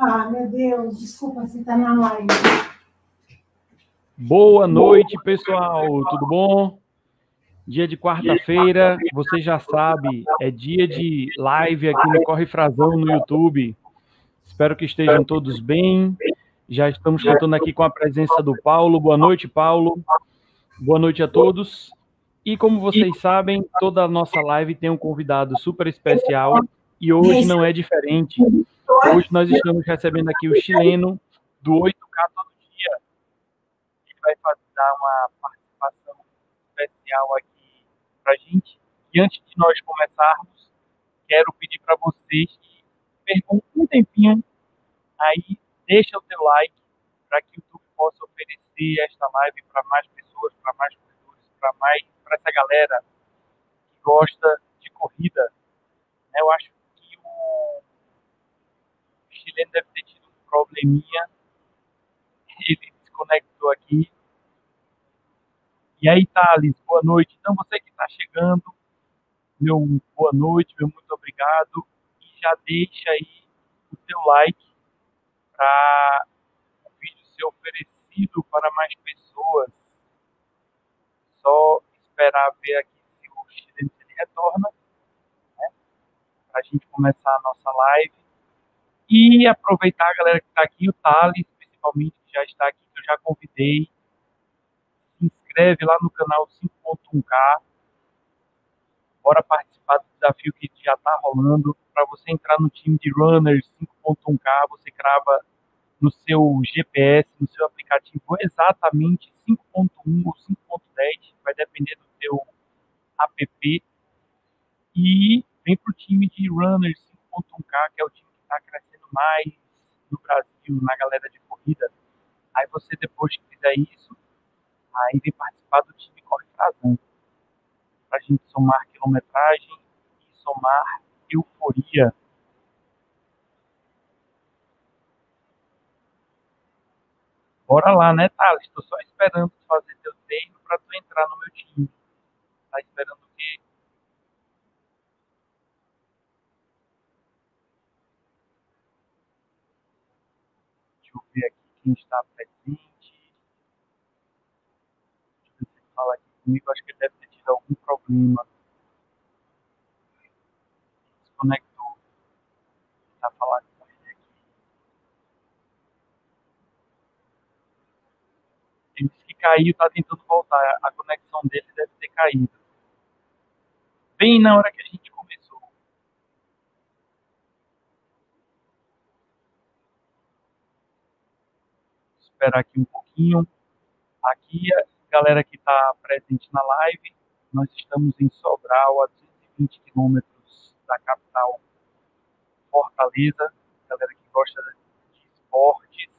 Ah, meu Deus, desculpa se tá na live. Boa noite, pessoal. Tudo bom? Dia de quarta-feira, você já sabe, é dia de live aqui no Corre Frazão no YouTube. Espero que estejam todos bem. Já estamos contando aqui com a presença do Paulo. Boa noite, Paulo. Boa noite a todos. E como vocês sabem, toda a nossa live tem um convidado super especial e hoje não é diferente. Hoje nós estamos recebendo aqui o chileno do 8K todo dia. Ele vai fazer dar uma participação especial aqui para a gente. E antes de nós começarmos, quero pedir para vocês que percam um tempinho aí, deixa o seu like para que o YouTube possa oferecer esta live para mais pessoas, para mais corredores, para mais para essa galera que gosta de corrida. Eu acho chileno deve ter tido um probleminha. Ele desconectou aqui. E aí, Thales, boa noite. Então, você que está chegando, meu boa noite, meu muito obrigado. E já deixa aí o seu like para o vídeo ser oferecido para mais pessoas. Só esperar ver aqui se o chileno ele retorna, né? Para a gente começar a nossa live. E aproveitar a galera que está aqui, o Thales, principalmente, que já está aqui, que eu já convidei. Se inscreve lá no canal 5.1K. Bora participar do desafio que já está rolando. Para você entrar no time de runners 5.1K, você crava no seu GPS, no seu aplicativo, exatamente 5.1 ou 5.10, vai depender do seu app. E vem para o time de runners 5.1K, que é o time que está crescendo mais no Brasil, na galera de corrida, aí você depois que fizer isso, aí vem participar do time Corre Frazão. Pra gente somar quilometragem e somar euforia. Bora lá, né, Thales? Estou só esperando fazer teu treino para tu entrar no meu time. Tá esperando está presente. Deixa eu ver se ele aqui comigo. Acho que ele deve ter tido algum problema. Desconectou. Está falando com ele aqui. Ele disse que caiu, está tentando voltar. A conexão dele deve ter caído. Bem na hora que a gente esperar aqui um pouquinho. Aqui, a galera que está presente na live, nós estamos em Sobral, a 220 quilômetros da capital Fortaleza. Galera que gosta de esportes.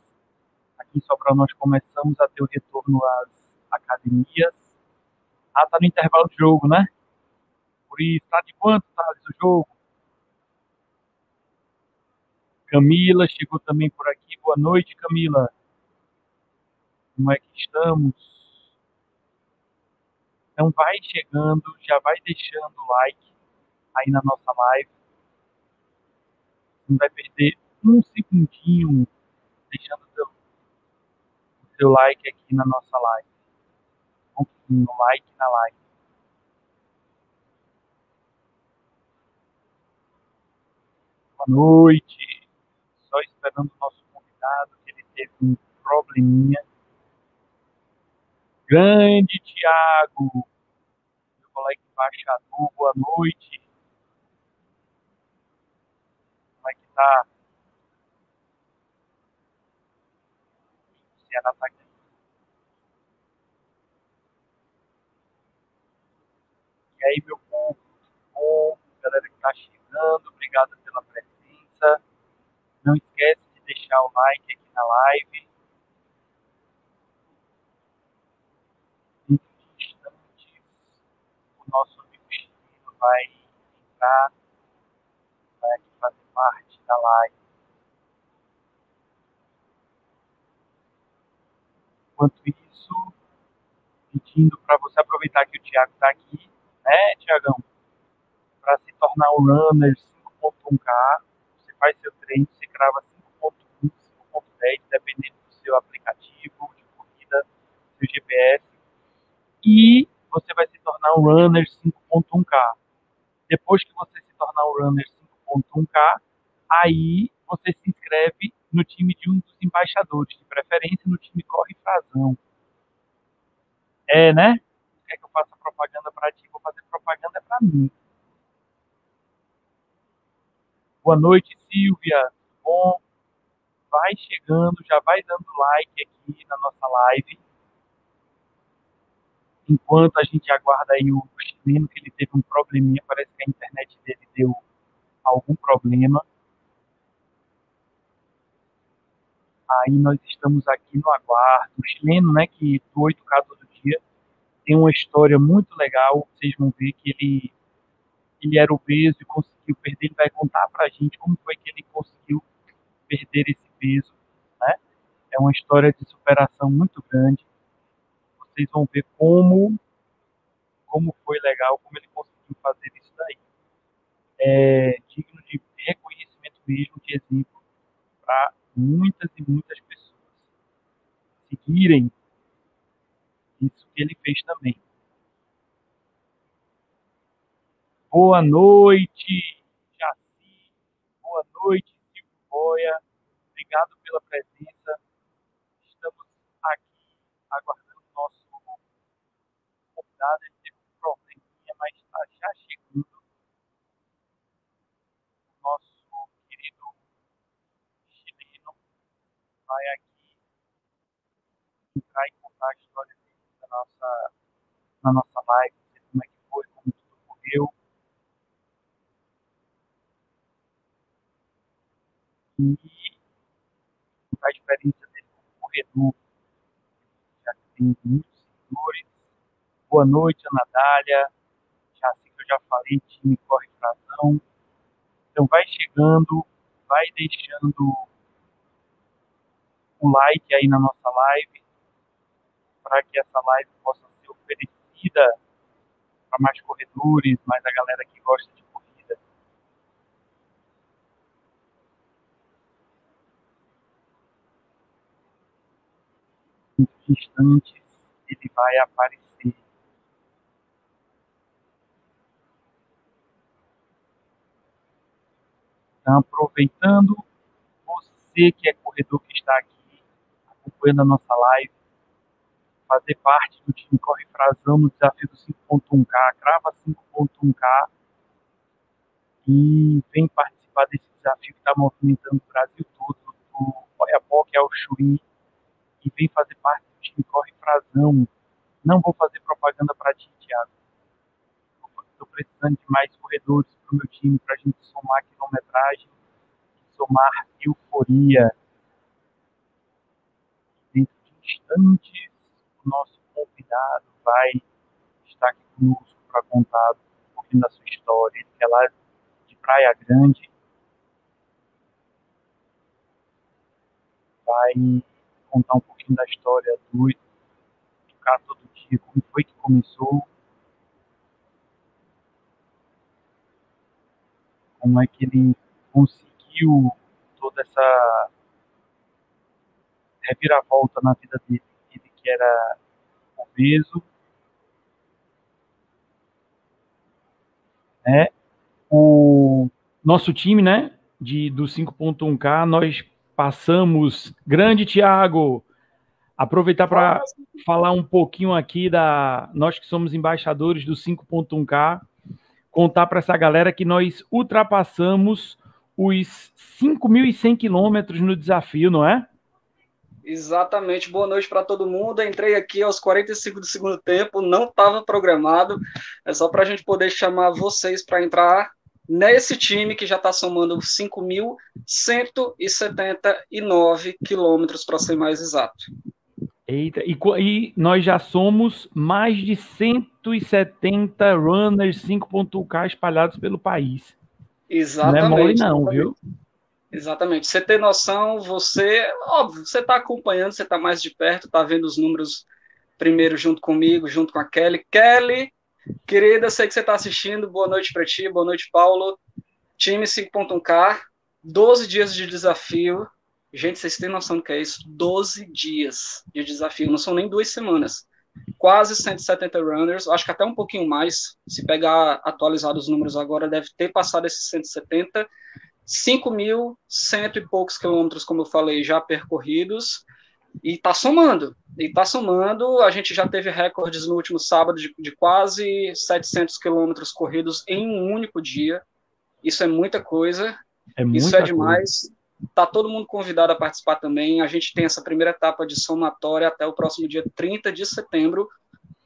Aqui em Sobral nós começamos a ter o retorno às academias. Ah, tá no intervalo de jogo, né? Por isso, tá de quanto, Thales, o jogo? Camila chegou também por aqui. Boa noite, Camila como é que estamos. Então vai chegando, já vai deixando o like aí na nossa live. Não vai perder um segundinho deixando o seu, o seu like aqui na nossa live. Um like na live. Boa noite. Só esperando o nosso convidado, que ele teve um probleminha Grande Tiago, meu colega embaixador, boa noite. Como é que tá? Luciana tá aqui. E aí, meu povo, bom? Galera que tá chegando, obrigado pela presença. Não esquece de deixar o like aqui na live. vai entrar, vai aqui fazer parte da live. Enquanto isso, pedindo para você aproveitar que o Thiago está aqui, né, Tiagão? Para se tornar um runner 5.1K, você faz seu treino, você crava 5.1, 5.10, dependendo do seu aplicativo de corrida, seu GPS. E você vai se tornar um runner 5.1K. Depois que você se tornar um runner 5.1K, aí você se inscreve no time de um dos embaixadores, de preferência no time Corre Frazão. É, né? Quer que eu faça propaganda para ti? Vou fazer propaganda para mim. Boa noite, Silvia. Bom, vai chegando, já vai dando like aqui na nossa live. Enquanto a gente aguarda aí o chileno, que ele teve um probleminha, parece que a internet dele deu algum problema. Aí nós estamos aqui no aguardo. O chileno, né, que do 8K todo dia, tem uma história muito legal. Vocês vão ver que ele, ele era obeso e conseguiu perder. Ele vai contar pra gente como foi que ele conseguiu perder esse peso, né? É uma história de superação muito grande. Vocês vão ver como como foi legal, como ele conseguiu fazer isso daí. É digno de reconhecimento mesmo, de exemplo para muitas e muitas pessoas seguirem isso que ele fez também. Boa noite, Jaci. Boa noite, Silvio Boia. Obrigado pela presença. Estamos aqui aguardando o nosso convidado. Ele teve um probleminha, mas está já chegando. O nosso querido chileno vai aqui entrar e contar a história dele na nossa, na nossa live, como é que foi, como tudo ocorreu. E a experiência dele como corredor. Já tem muitos seguidores. Boa noite, Ana. Já assim que eu já falei, time corre frazão. Então vai chegando, vai deixando o like aí na nossa live, para que essa live possa oferecida para mais corredores, mais a galera que gosta de corrida. Muitos instantes ele vai aparecer. Então, aproveitando, você que é corredor que está aqui acompanhando a nossa live, fazer parte do time Corre Frazão no desafio do 5.1K, crava 5.1K e vem participar desse desafio que está movimentando o Brasil todo, do Oiapoque ao Chuí, e vem fazer parte do time Corre Frazão. Não vou fazer propaganda para ti, Thiago. Estou precisando de mais corredores para o meu time, para a gente somar quilometragem, somar euforia. Dentro de instantes, nosso convidado vai estar aqui conosco para contar um pouquinho da sua história. Ele é lá de Praia Grande. Vai contar um pouquinho da história do ficar todo dia, como foi que começou, como é que ele conseguiu toda essa reviravolta na vida dele, ele que era obeso, né? O nosso time, né, de do 5.1K, nós passamos, grande Tiago, aproveitar para falar um pouquinho aqui da nós que somos embaixadores do 5.1K, contar para essa galera que nós ultrapassamos os 5.100 quilômetros no desafio, não é? Exatamente. Boa noite para todo mundo. Entrei aqui aos 45 do segundo tempo, não estava programado. É só para a gente poder chamar vocês para entrar nesse time que já está somando 5.179 quilômetros, para ser mais exato. Eita, e, e, nós já somos mais de 170 runners 5.k espalhados pelo país. Exatamente. Não é mole não, exatamente. viu? Exatamente. Você tem noção, você, óbvio, você está acompanhando, você está mais de perto, está vendo os números primeiro junto comigo, junto com a Kelly. Kelly, querida, sei que você está assistindo, boa noite para ti, boa noite, Paulo. Time 5.1K, 12 dias de desafio. Gente, vocês têm noção do que é isso? 12 dias de desafio, não são nem duas semanas. quase 170 runners, acho que até um pouquinho mais, se pegar atualizados os números agora, deve ter passado esses 170, 5 mil, cento e poucos quilômetros, como eu falei, já percorridos, e está somando, e está somando, a gente já teve recordes no último sábado de, de quase 700 quilômetros corridos em um único dia, isso é muita coisa, é muita isso é demais, coisa. Tá todo mundo convidado a participar também. A gente tem essa primeira etapa de somatória até o próximo dia 30 de setembro.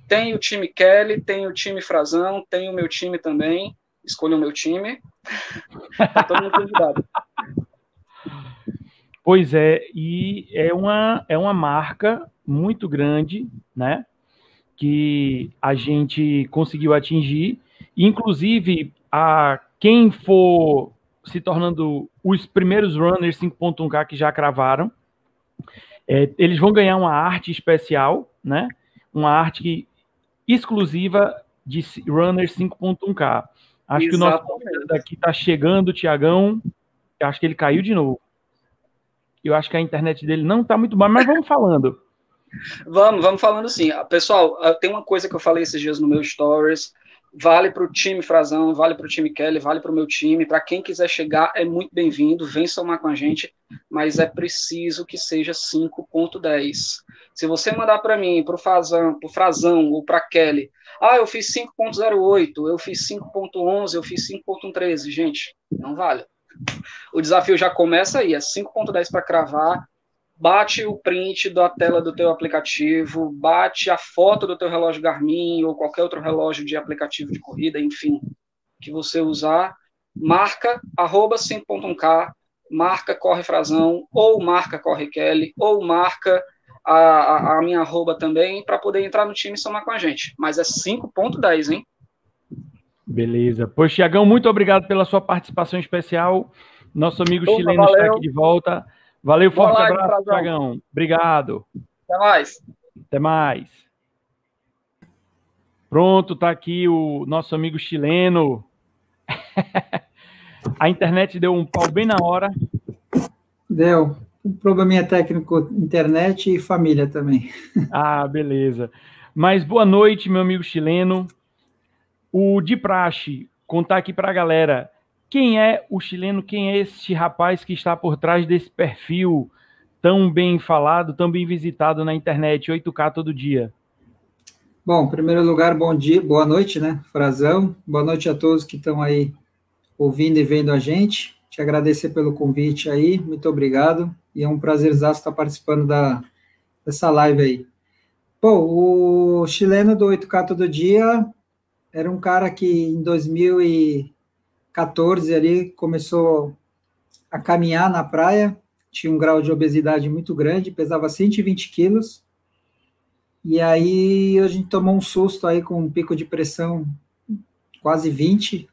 Tem o time Kelly, tem o time Frazão, tem o meu time também. Escolha o meu time. tá todo mundo convidado. Pois é, e é uma, é uma marca muito grande, né? Que a gente conseguiu atingir. Inclusive, a quem for se tornando os primeiros runners 5.1K que já cravaram. É, eles vão ganhar uma arte especial, né? Uma arte exclusiva de runners 5.1K. Acho Exatamente. que o nosso daqui está chegando, Tiagão. Acho que ele caiu de novo. Eu acho que a internet dele não está muito boa, mas vamos falando. Vamos, vamos falando sim. Pessoal, tem uma coisa que eu falei esses dias no meu stories vale para o time Frazão, vale para o time Kelly, vale para o meu time. Para quem quiser chegar, é muito bem-vindo, vem somar com a gente, mas é preciso que seja 5.10. Se você mandar para mim, para o Frazão, Frazão ou para Kelly, ah, eu fiz 5.08, eu fiz 5.11, eu fiz 5.13, gente, não vale. O desafio já começa aí, é 5.10 para cravar, bate o print da tela do teu aplicativo, bate a foto do teu relógio Garmin ou qualquer outro relógio de aplicativo de corrida, enfim, que você usar, marca arroba 5.1k, marca Corre Frazão, ou marca Corre Kelly, ou marca a, a, a minha arroba também, para poder entrar no time e somar com a gente. Mas é 5.10, hein? Beleza. Pois, Tiagão, muito obrigado pela sua participação especial. Nosso amigo Opa, chileno valeu. está aqui de volta. Valeu, forte lá, abraço, Dragão. Obrigado. Até mais. Até mais. Pronto, tá aqui o nosso amigo chileno. A internet deu um pau bem na hora. Deu. Um probleminha técnico, internet e família também. Ah, beleza. Mas boa noite, meu amigo chileno. O de praxe, contar aqui para a galera. Quem é o chileno? Quem é este rapaz que está por trás desse perfil tão bem falado, tão bem visitado na internet, 8K todo dia? Bom, em primeiro lugar, bom dia, boa noite, né, Frazão? Boa noite a todos que estão aí ouvindo e vendo a gente. Te agradecer pelo convite aí, muito obrigado. E é um prazer estar participando da, dessa live aí. Bom, o chileno do 8K todo dia era um cara que em 2000 e 14 ali começou a caminhar na praia, tinha um grau de obesidade muito grande, pesava 120 quilos, e aí a gente tomou um susto aí com um pico de pressão quase 20,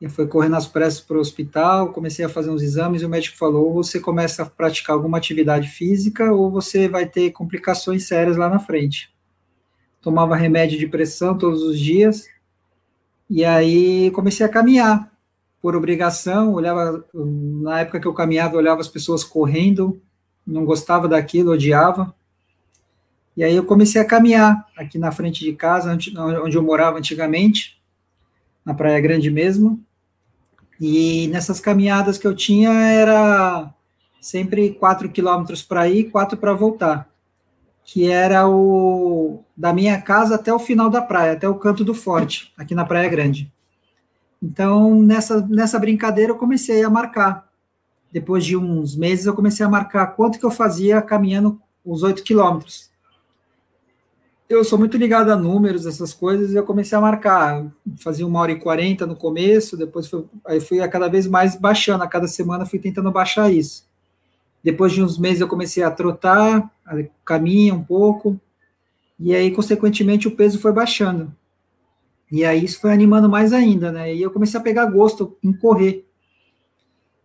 e foi correndo às pressas para o hospital, comecei a fazer uns exames, e o médico falou, ou você começa a praticar alguma atividade física, ou você vai ter complicações sérias lá na frente. Tomava remédio de pressão todos os dias, e aí comecei a caminhar, por obrigação, olhava, na época que eu caminhava, eu olhava as pessoas correndo, não gostava daquilo, odiava. E aí eu comecei a caminhar aqui na frente de casa, onde eu morava antigamente, na Praia Grande mesmo. E nessas caminhadas que eu tinha era sempre quatro quilômetros para ir, quatro para voltar, que era o da minha casa até o final da praia, até o canto do forte, aqui na Praia Grande. Então, nessa, nessa brincadeira, eu comecei a marcar. Depois de uns meses, eu comecei a marcar quanto que eu fazia caminhando os oito quilômetros. Eu sou muito ligado a números, essas coisas, e eu comecei a marcar. Fazia uma hora e quarenta no começo, depois fui, aí fui a cada vez mais baixando, a cada semana fui tentando baixar isso. Depois de uns meses, eu comecei a trotar, a caminhar um pouco, e aí, consequentemente, o peso foi baixando. E aí isso foi animando mais ainda, né? E eu comecei a pegar gosto em correr.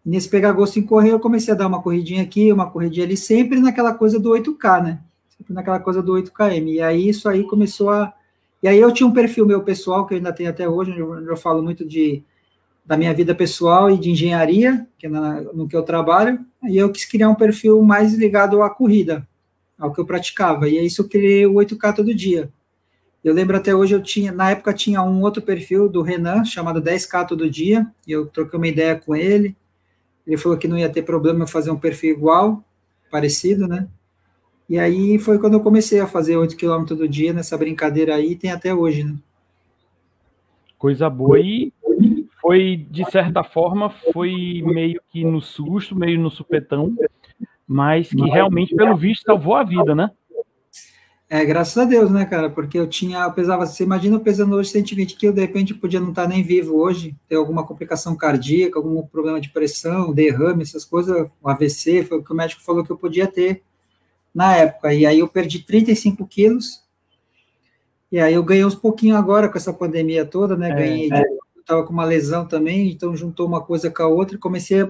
E nesse pegar gosto em correr, eu comecei a dar uma corridinha aqui, uma corridinha ali, sempre naquela coisa do 8K, né? Sempre naquela coisa do 8KM. E aí isso aí começou a. E aí eu tinha um perfil meu pessoal, que eu ainda tenho até hoje, onde eu, eu falo muito de da minha vida pessoal e de engenharia, que é na, no que eu trabalho, e eu quis criar um perfil mais ligado à corrida. ao que eu praticava. E é isso eu criei o 8K todo dia. Eu lembro até hoje, eu tinha, na época tinha um outro perfil do Renan, chamado 10K todo dia, e eu troquei uma ideia com ele. Ele falou que não ia ter problema eu fazer um perfil igual, parecido, né? E aí foi quando eu comecei a fazer 8 km todo dia nessa brincadeira aí, tem até hoje, né? Coisa boa. E foi, de certa forma, foi meio que no susto, meio no supetão, mas que realmente, pelo visto, salvou a vida, né? É, graças a Deus, né, cara? Porque eu tinha, eu pesava, você imagina eu pesando hoje 120 quilos, de repente eu podia não estar nem vivo hoje, ter alguma complicação cardíaca, algum problema de pressão, derrame, essas coisas, o AVC, foi o que o médico falou que eu podia ter na época. E aí eu perdi 35 quilos, e aí eu ganhei uns pouquinho agora com essa pandemia toda, né? É, ganhei, é. eu tava com uma lesão também, então juntou uma coisa com a outra e comecei a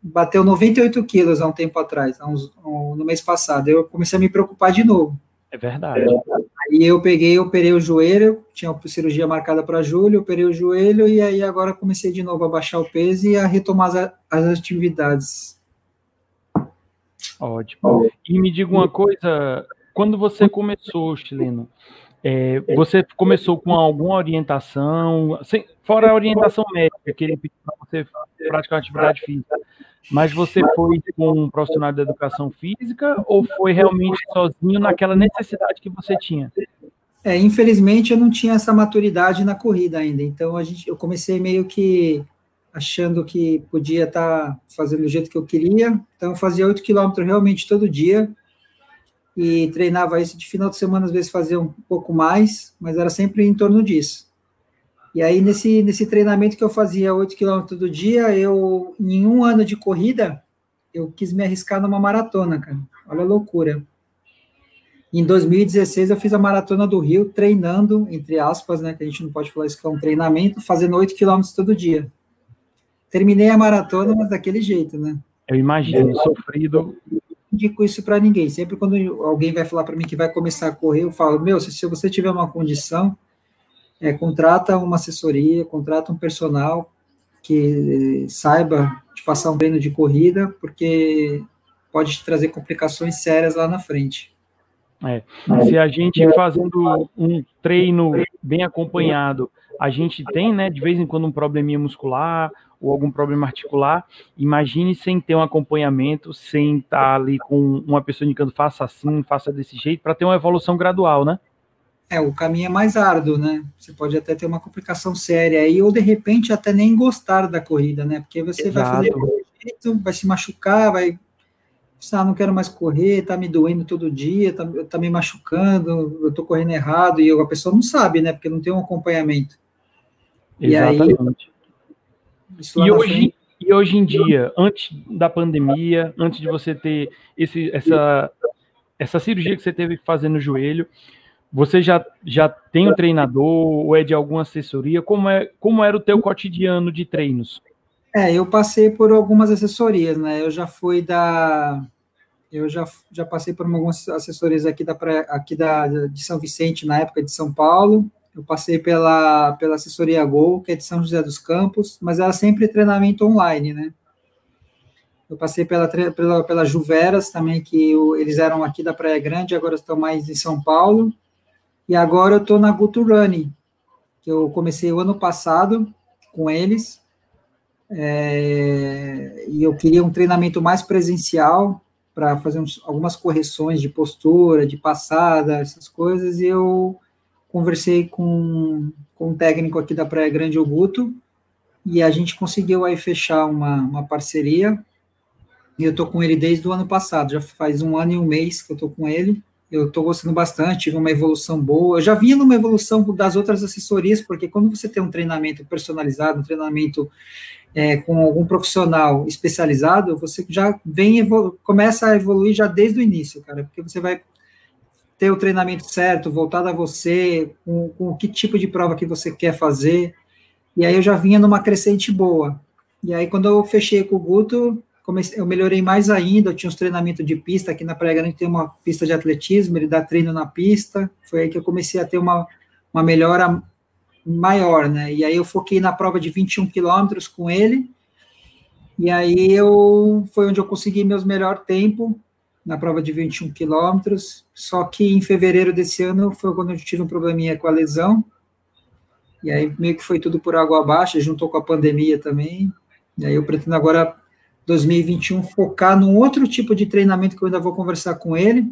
bater 98 quilos há um tempo atrás, há uns, um, no mês passado. Eu comecei a me preocupar de novo. É verdade. Aí eu peguei, operei o joelho, tinha uma cirurgia marcada para julho, operei o joelho e aí agora comecei de novo a baixar o peso e a retomar as, as atividades. Ótimo. E me diga uma coisa, quando você começou, Chileno, é, você começou com alguma orientação, sem, fora a orientação médica que ele pediu para você praticar atividade física, mas você foi com um profissional da educação física ou foi realmente sozinho naquela necessidade que você tinha? É, infelizmente eu não tinha essa maturidade na corrida ainda, então a gente, eu comecei meio que achando que podia estar tá fazendo do jeito que eu queria, então eu fazia 8 quilômetros realmente todo dia, e treinava isso de final de semana, às vezes fazia um pouco mais, mas era sempre em torno disso. E aí, nesse, nesse treinamento que eu fazia 8 km do dia, eu, em um ano de corrida, eu quis me arriscar numa maratona, cara. Olha a loucura. Em 2016, eu fiz a maratona do Rio, treinando, entre aspas, né, que a gente não pode falar isso que é um treinamento, fazendo 8 km todo dia. Terminei a maratona, mas daquele jeito, né? Eu imagino, sofrido indico isso para ninguém. Sempre quando alguém vai falar para mim que vai começar a correr, eu falo: meu, se, se você tiver uma condição, é, contrata uma assessoria, contrata um personal que saiba te passar um treino de corrida, porque pode te trazer complicações sérias lá na frente. É. Se a gente fazendo um treino bem acompanhado, a gente tem, né, de vez em quando um probleminha muscular ou algum problema articular, imagine sem ter um acompanhamento, sem estar ali com uma pessoa indicando faça assim, faça desse jeito, para ter uma evolução gradual, né? É, o caminho é mais árduo, né? Você pode até ter uma complicação séria aí, ou de repente até nem gostar da corrida, né? Porque você Exato. vai fazer jeito, vai se machucar, vai. Ah, não quero mais correr, tá me doendo todo dia, tá, tá me machucando, eu tô correndo errado, e a pessoa não sabe, né? Porque não tem um acompanhamento. Exatamente. E aí, e hoje, e hoje em dia, antes da pandemia, antes de você ter esse, essa, essa cirurgia que você teve que fazer no joelho, você já, já tem um treinador ou é de alguma assessoria? Como, é, como era o teu cotidiano de treinos? É, eu passei por algumas assessorias, né? Eu já fui da. Eu já, já passei por algumas assessorias aqui, da, aqui da, de São Vicente, na época de São Paulo. Eu passei pela, pela assessoria Gol, que é de São José dos Campos, mas era sempre treinamento online, né? Eu passei pela, pela, pela Juveras também, que eu, eles eram aqui da Praia Grande, agora estão mais em São Paulo. E agora eu estou na Guto Running, que eu comecei o ano passado com eles. É, e eu queria um treinamento mais presencial para fazer uns, algumas correções de postura, de passada, essas coisas. E eu conversei com, com um técnico aqui da Praia Grande, o Guto, e a gente conseguiu aí fechar uma, uma parceria, e eu estou com ele desde o ano passado, já faz um ano e um mês que eu estou com ele, eu estou gostando bastante, tive uma evolução boa, eu já vinha numa evolução das outras assessorias, porque quando você tem um treinamento personalizado, um treinamento é, com algum profissional especializado, você já vem, começa a evoluir já desde o início, cara, porque você vai ter o treinamento certo, voltado a você, com, com que tipo de prova que você quer fazer. E aí eu já vinha numa crescente boa. E aí quando eu fechei com o Guto, comecei, eu melhorei mais ainda, eu tinha uns treinamentos de pista, aqui na Praia Grande tem uma pista de atletismo, ele dá treino na pista, foi aí que eu comecei a ter uma, uma melhora maior, né, e aí eu foquei na prova de 21 quilômetros com ele, e aí eu, foi onde eu consegui meus melhor tempo, na prova de 21 quilômetros, só que em fevereiro desse ano foi quando eu tive um probleminha com a lesão, e aí meio que foi tudo por água abaixo, juntou com a pandemia também, e aí eu pretendo agora, 2021, focar num outro tipo de treinamento que eu ainda vou conversar com ele,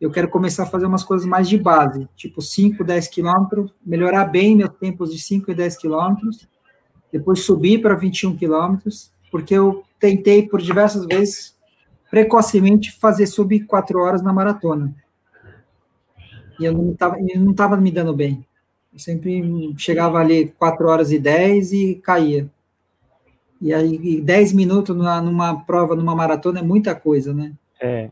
eu quero começar a fazer umas coisas mais de base, tipo 5, 10 quilômetros, melhorar bem meus tempos de 5 e 10 quilômetros, depois subir para 21 quilômetros, porque eu tentei por diversas vezes precocemente fazer sub 4 horas na maratona. E eu não estava me dando bem. Eu sempre chegava ali 4 horas e 10 e caía. E aí 10 minutos numa, numa prova, numa maratona é muita coisa, né? É.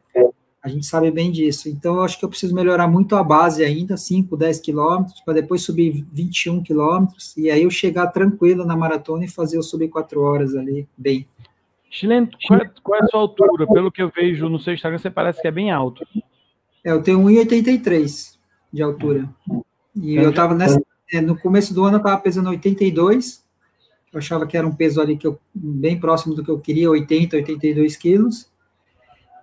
A gente sabe bem disso. Então, eu acho que eu preciso melhorar muito a base ainda, 5, 10 quilômetros, para depois subir 21 quilômetros, e aí eu chegar tranquilo na maratona e fazer o subir 4 horas ali, bem. Chileno, qual é, qual é a sua altura? Pelo que eu vejo no seu Instagram, você parece que é bem alto. É, eu tenho 1,83 de altura. E eu estava nessa. É, no começo do ano eu estava pesando 82. Eu achava que era um peso ali que eu, bem próximo do que eu queria, 80, 82 quilos.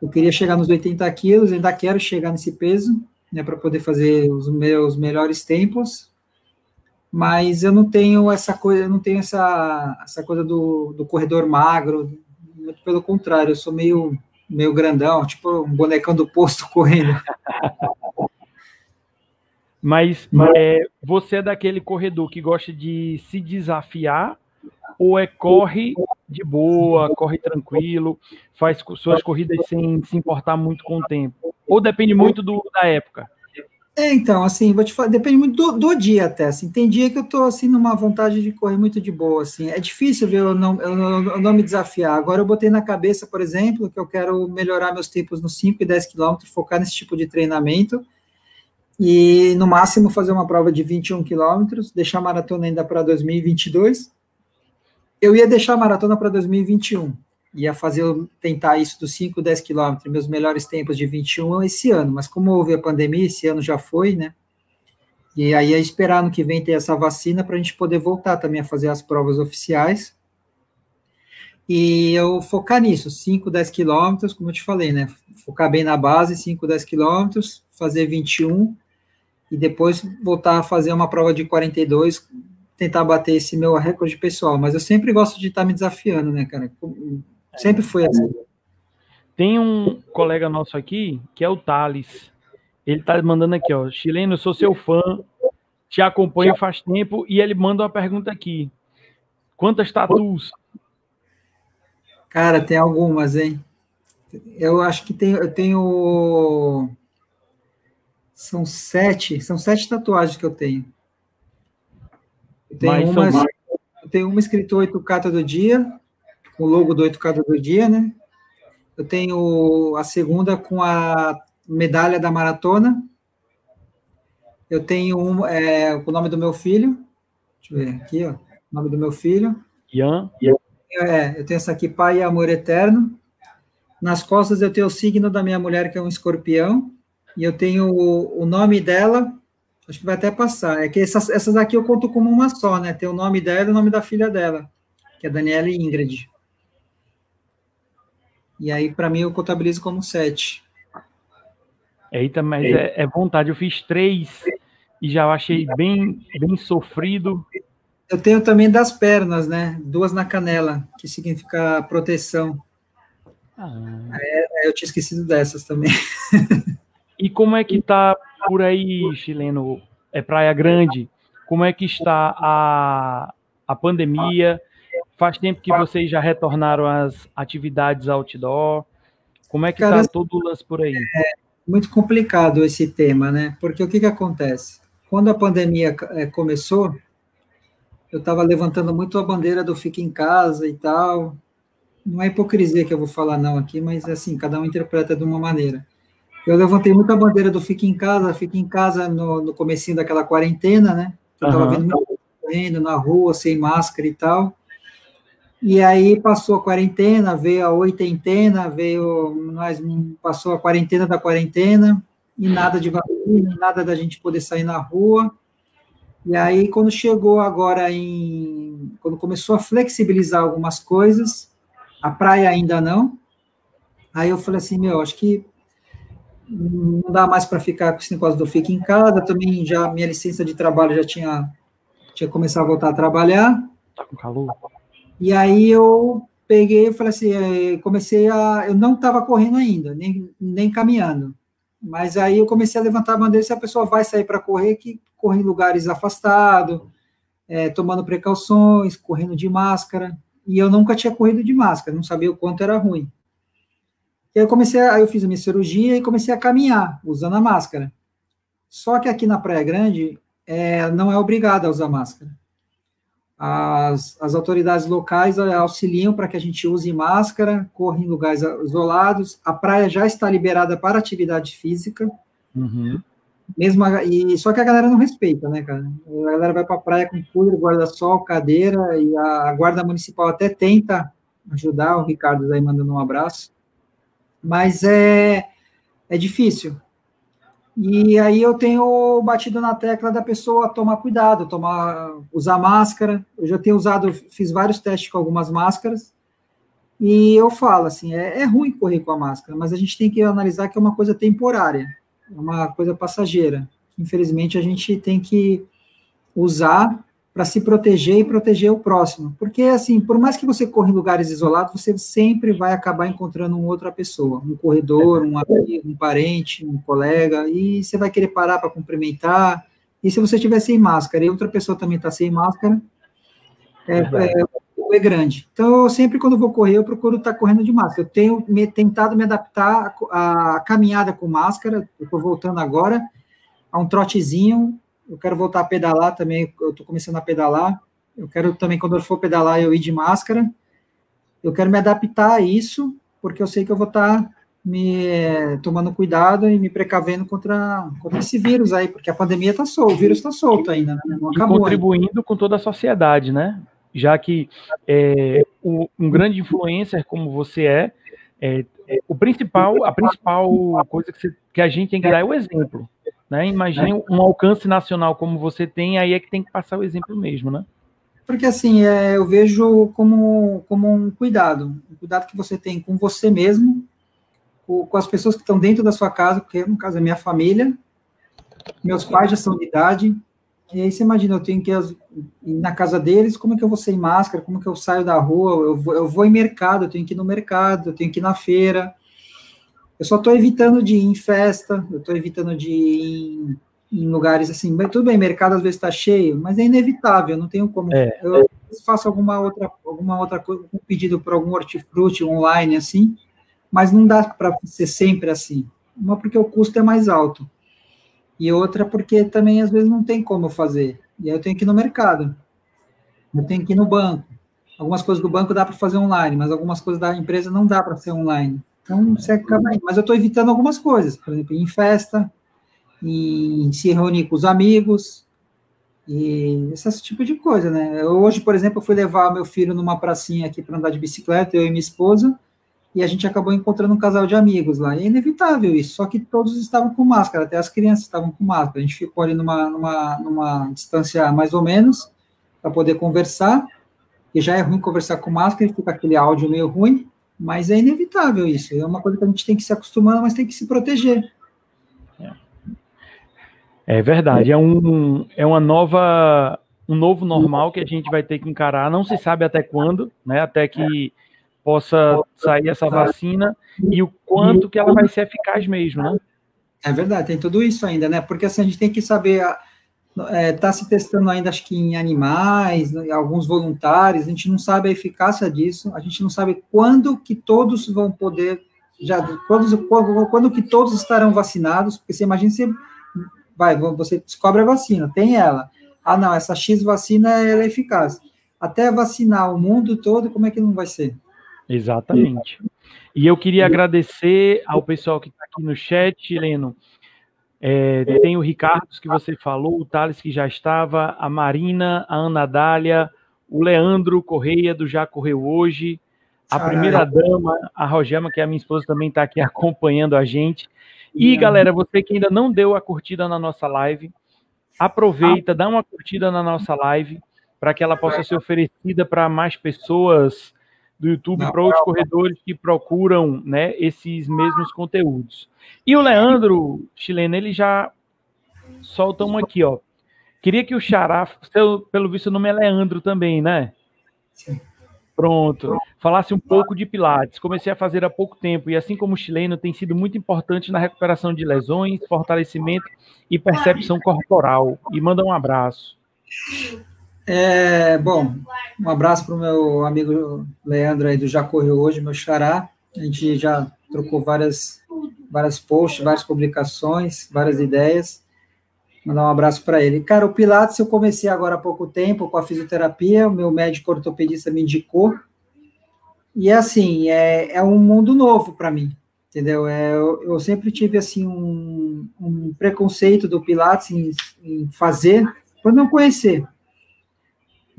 Eu queria chegar nos 80 quilos, ainda quero chegar nesse peso, né, para poder fazer os meus melhores tempos. Mas eu não tenho essa coisa, eu não tenho essa, essa coisa do, do corredor magro, muito pelo contrário, eu sou meio, meio grandão, tipo um bonecão do posto correndo. Mas é, você é daquele corredor que gosta de se desafiar ou é corre de boa, corre tranquilo, faz suas corridas sem se importar muito com o tempo? Ou depende muito do, da época? É, então, assim, vou te falar, depende muito do, do, dia até, assim, tem dia que eu tô, assim, numa vontade de correr muito de boa, assim, é difícil ver eu não, eu eu não me desafiar, agora eu botei na cabeça, por exemplo, que eu quero melhorar meus tempos nos 5 e 10 quilômetros, focar nesse tipo de treinamento, e no máximo fazer uma prova de 21 quilômetros, deixar a maratona ainda para 2022, eu ia deixar a maratona para 2021, ia fazer, tentar isso dos 5, 10 quilômetros, meus melhores tempos de 21 esse ano, mas como houve a pandemia, esse ano já foi, né? E aí é esperar no que vem ter essa vacina para a gente poder voltar também a fazer as provas oficiais. E eu focar nisso, 5, 10 quilômetros, como eu te falei, né? Focar bem na base, 5, 10 quilômetros, fazer 21 e depois voltar a fazer uma prova de 42, tentar bater esse meu recorde pessoal. Mas eu sempre gosto de estar tá me desafiando, né, cara? Sempre foi assim. Tem um colega nosso aqui, que é o Thales. Ele tá mandando aqui, ó. Chileno, sou seu fã, te acompanho faz tempo, e ele manda uma pergunta aqui. Quantas tatus? Cara, tem algumas, hein? Eu acho que tem, eu tenho. São sete, são sete tatuagens que eu tenho. Eu tenho, uma, tenho uma escrito 8K todo dia, com o logo do 8K do dia, né? Eu tenho a segunda com a medalha da maratona. Eu tenho um, é, o nome do meu filho. Deixa eu ver aqui, ó. O nome do meu filho. Ian. É, eu tenho essa aqui, Pai e Amor Eterno. Nas costas eu tenho o signo da minha mulher, que é um escorpião. E eu tenho o, o nome dela, acho que vai até passar. É que essas, essas aqui eu conto como uma só, né? Tem o nome dela e o nome da filha dela, que é Daniela Ingrid. E aí, para mim, eu contabilizo como sete. Eita, mas é, é, vontade. Eu fiz três e já achei bem, bem sofrido. Eu tenho também das pernas, né? Duas na canela, que significa proteção. Ah. É, eu tinha esquecido dessas também. E como é que tá por aí, chileno? É Praia Grande? Como é que está a, a pandemia? Faz tempo que vocês já retornaram às atividades outdoor. Como é que está todo o lance por aí? É muito complicado esse tema, né? Porque o que, que acontece? Quando a pandemia é, começou, eu estava levantando muito a bandeira do fica em casa e tal. Não é hipocrisia que eu vou falar não aqui, mas assim, cada um interpreta de uma maneira. Eu levantei muito a bandeira do fica em casa, fica em casa no, no comecinho daquela quarentena, né? Eu estava uhum. vendo muito correndo na rua, sem máscara e tal. E aí passou a quarentena, veio a oitentena, veio, nós passou a quarentena da quarentena, e nada de vacina, nada da gente poder sair na rua. E aí, quando chegou agora em. Quando começou a flexibilizar algumas coisas, a praia ainda não, Aí eu falei assim, meu, acho que não dá mais para ficar com esse negócio do fique em casa, também já minha licença de trabalho já tinha, tinha começado a voltar a trabalhar. Tá com calor? E aí eu peguei e falei assim, eh, comecei a, eu não estava correndo ainda, nem, nem caminhando, mas aí eu comecei a levantar a bandeira se a pessoa vai sair para correr, que corre em lugares afastados, é, tomando precauções, correndo de máscara, e eu nunca tinha corrido de máscara, não sabia o quanto era ruim. E aí eu comecei, aí eu fiz a minha cirurgia e comecei a caminhar usando a máscara. Só que aqui na Praia Grande é, não é obrigado a usar máscara. As, as autoridades locais auxiliam para que a gente use máscara, corra em lugares isolados. A praia já está liberada para atividade física. Uhum. Mesmo a, e só que a galera não respeita, né, cara? A galera vai para a praia com cooler, guarda-sol, cadeira e a, a guarda municipal até tenta ajudar. O Ricardo aí mandando um abraço mas é, é difícil. E aí eu tenho batido na tecla da pessoa tomar cuidado, tomar, usar máscara. Eu já tenho usado, fiz vários testes com algumas máscaras. E eu falo assim, é, é ruim correr com a máscara, mas a gente tem que analisar que é uma coisa temporária, é uma coisa passageira. Infelizmente a gente tem que usar para se proteger e proteger o próximo. Porque, assim, por mais que você corra em lugares isolados, você sempre vai acabar encontrando uma outra pessoa, um corredor, um amigo, um parente, um colega, e você vai querer parar para cumprimentar. E se você estiver sem máscara e outra pessoa também está sem máscara, é, é, é, grande. Então, eu sempre quando vou correr, eu procuro estar tá correndo de máscara. Eu tenho me, tentado me adaptar à, à caminhada com máscara, eu estou voltando agora, a um trotezinho, eu quero voltar a pedalar também, eu estou começando a pedalar. Eu quero também, quando eu for pedalar, eu ir de máscara. Eu quero me adaptar a isso, porque eu sei que eu vou estar tá me eh, tomando cuidado e me precavendo contra, contra esse vírus aí, porque a pandemia está solta, o vírus está solto ainda, né? Não acabou. E contribuindo ainda. com toda a sociedade, né? Já que é, o, um grande influencer como você é, é, é, o principal, a principal coisa que, você, que a gente tem que dar é o exemplo. Né? Imagine um alcance nacional como você tem, aí é que tem que passar o exemplo mesmo, né? Porque assim, é, eu vejo como, como um cuidado, um cuidado que você tem com você mesmo, com, com as pessoas que estão dentro da sua casa, porque no caso é minha família, meus pais já são de idade, e aí você imagina, eu tenho que ir na casa deles, como é que eu vou sem máscara, como é que eu saio da rua, eu vou, eu vou em mercado, eu tenho que ir no mercado, eu tenho que ir na feira, eu só estou evitando de ir em festa, eu estou evitando de ir em, em, lugares assim. Tudo bem, mercado às vezes está cheio, mas é inevitável, não tenho como. É. Eu faço alguma outra, alguma outra coisa, um pedido por algum hortifruti online assim, mas não dá para ser sempre assim. Uma porque o custo é mais alto, e outra porque também às vezes não tem como fazer. E aí eu tenho que ir no mercado, eu tenho que ir no banco. Algumas coisas do banco dá para fazer online, mas algumas coisas da empresa não dá para ser online. Então, você acaba. Mas eu estou evitando algumas coisas, por exemplo, em festa, em se reunir com os amigos, e esse tipo de coisa, né? Eu, hoje, por exemplo, eu fui levar meu filho numa pracinha aqui para andar de bicicleta, eu e minha esposa, e a gente acabou encontrando um casal de amigos lá. E é inevitável isso, só que todos estavam com máscara, até as crianças estavam com máscara. A gente ficou ali numa, numa, numa distância mais ou menos, para poder conversar, e já é ruim conversar com máscara, fica aquele áudio meio ruim, mas é inevitável isso. É uma coisa que a gente tem que se acostumar, mas tem que se proteger. É verdade. É, um, é uma nova, um novo normal que a gente vai ter que encarar. Não se sabe até quando, né? Até que possa sair essa vacina e o quanto que ela vai ser eficaz mesmo, né? É verdade, tem tudo isso ainda, né? Porque assim, a gente tem que saber está é, tá se testando ainda, acho que em animais, né, alguns voluntários, a gente não sabe a eficácia disso, a gente não sabe quando que todos vão poder, já, quando, quando, quando que todos estarão vacinados, porque você imagina, você, vai, você descobre a vacina, tem ela, ah não, essa X vacina ela é eficaz, até vacinar o mundo todo, como é que não vai ser? Exatamente. E eu queria agradecer ao pessoal que está aqui no chat, Leno, é, tem o Ricardo que você falou, o Thales que já estava, a Marina, a Ana Dália, o Leandro Correia do Já Correu Hoje, a primeira dama, a Rogema, que é a minha esposa, também está aqui acompanhando a gente. E, galera, você que ainda não deu a curtida na nossa live, aproveita, dá uma curtida na nossa live, para que ela possa ser oferecida para mais pessoas do YouTube para outros corredores que procuram né, esses mesmos conteúdos. E o Leandro Chileno, ele já solta uma aqui, ó. Queria que o Xará, seu, pelo visto o nome é Leandro também, né? Sim. Pronto. Falasse um pouco de Pilates. Comecei a fazer há pouco tempo e, assim como o chileno, tem sido muito importante na recuperação de lesões, fortalecimento e percepção corporal. E manda um abraço. É, bom, um abraço para o meu amigo Leandro aí do Já Correu Hoje, meu xará. A gente já trocou várias, várias posts, várias publicações, várias ideias. Mandar um abraço para ele. Cara, o Pilates eu comecei agora há pouco tempo com a fisioterapia, o meu médico ortopedista me indicou. E assim, é, é um mundo novo para mim, entendeu? É, eu, eu, sempre tive assim um, um preconceito do Pilates em, em fazer, por não conhecer.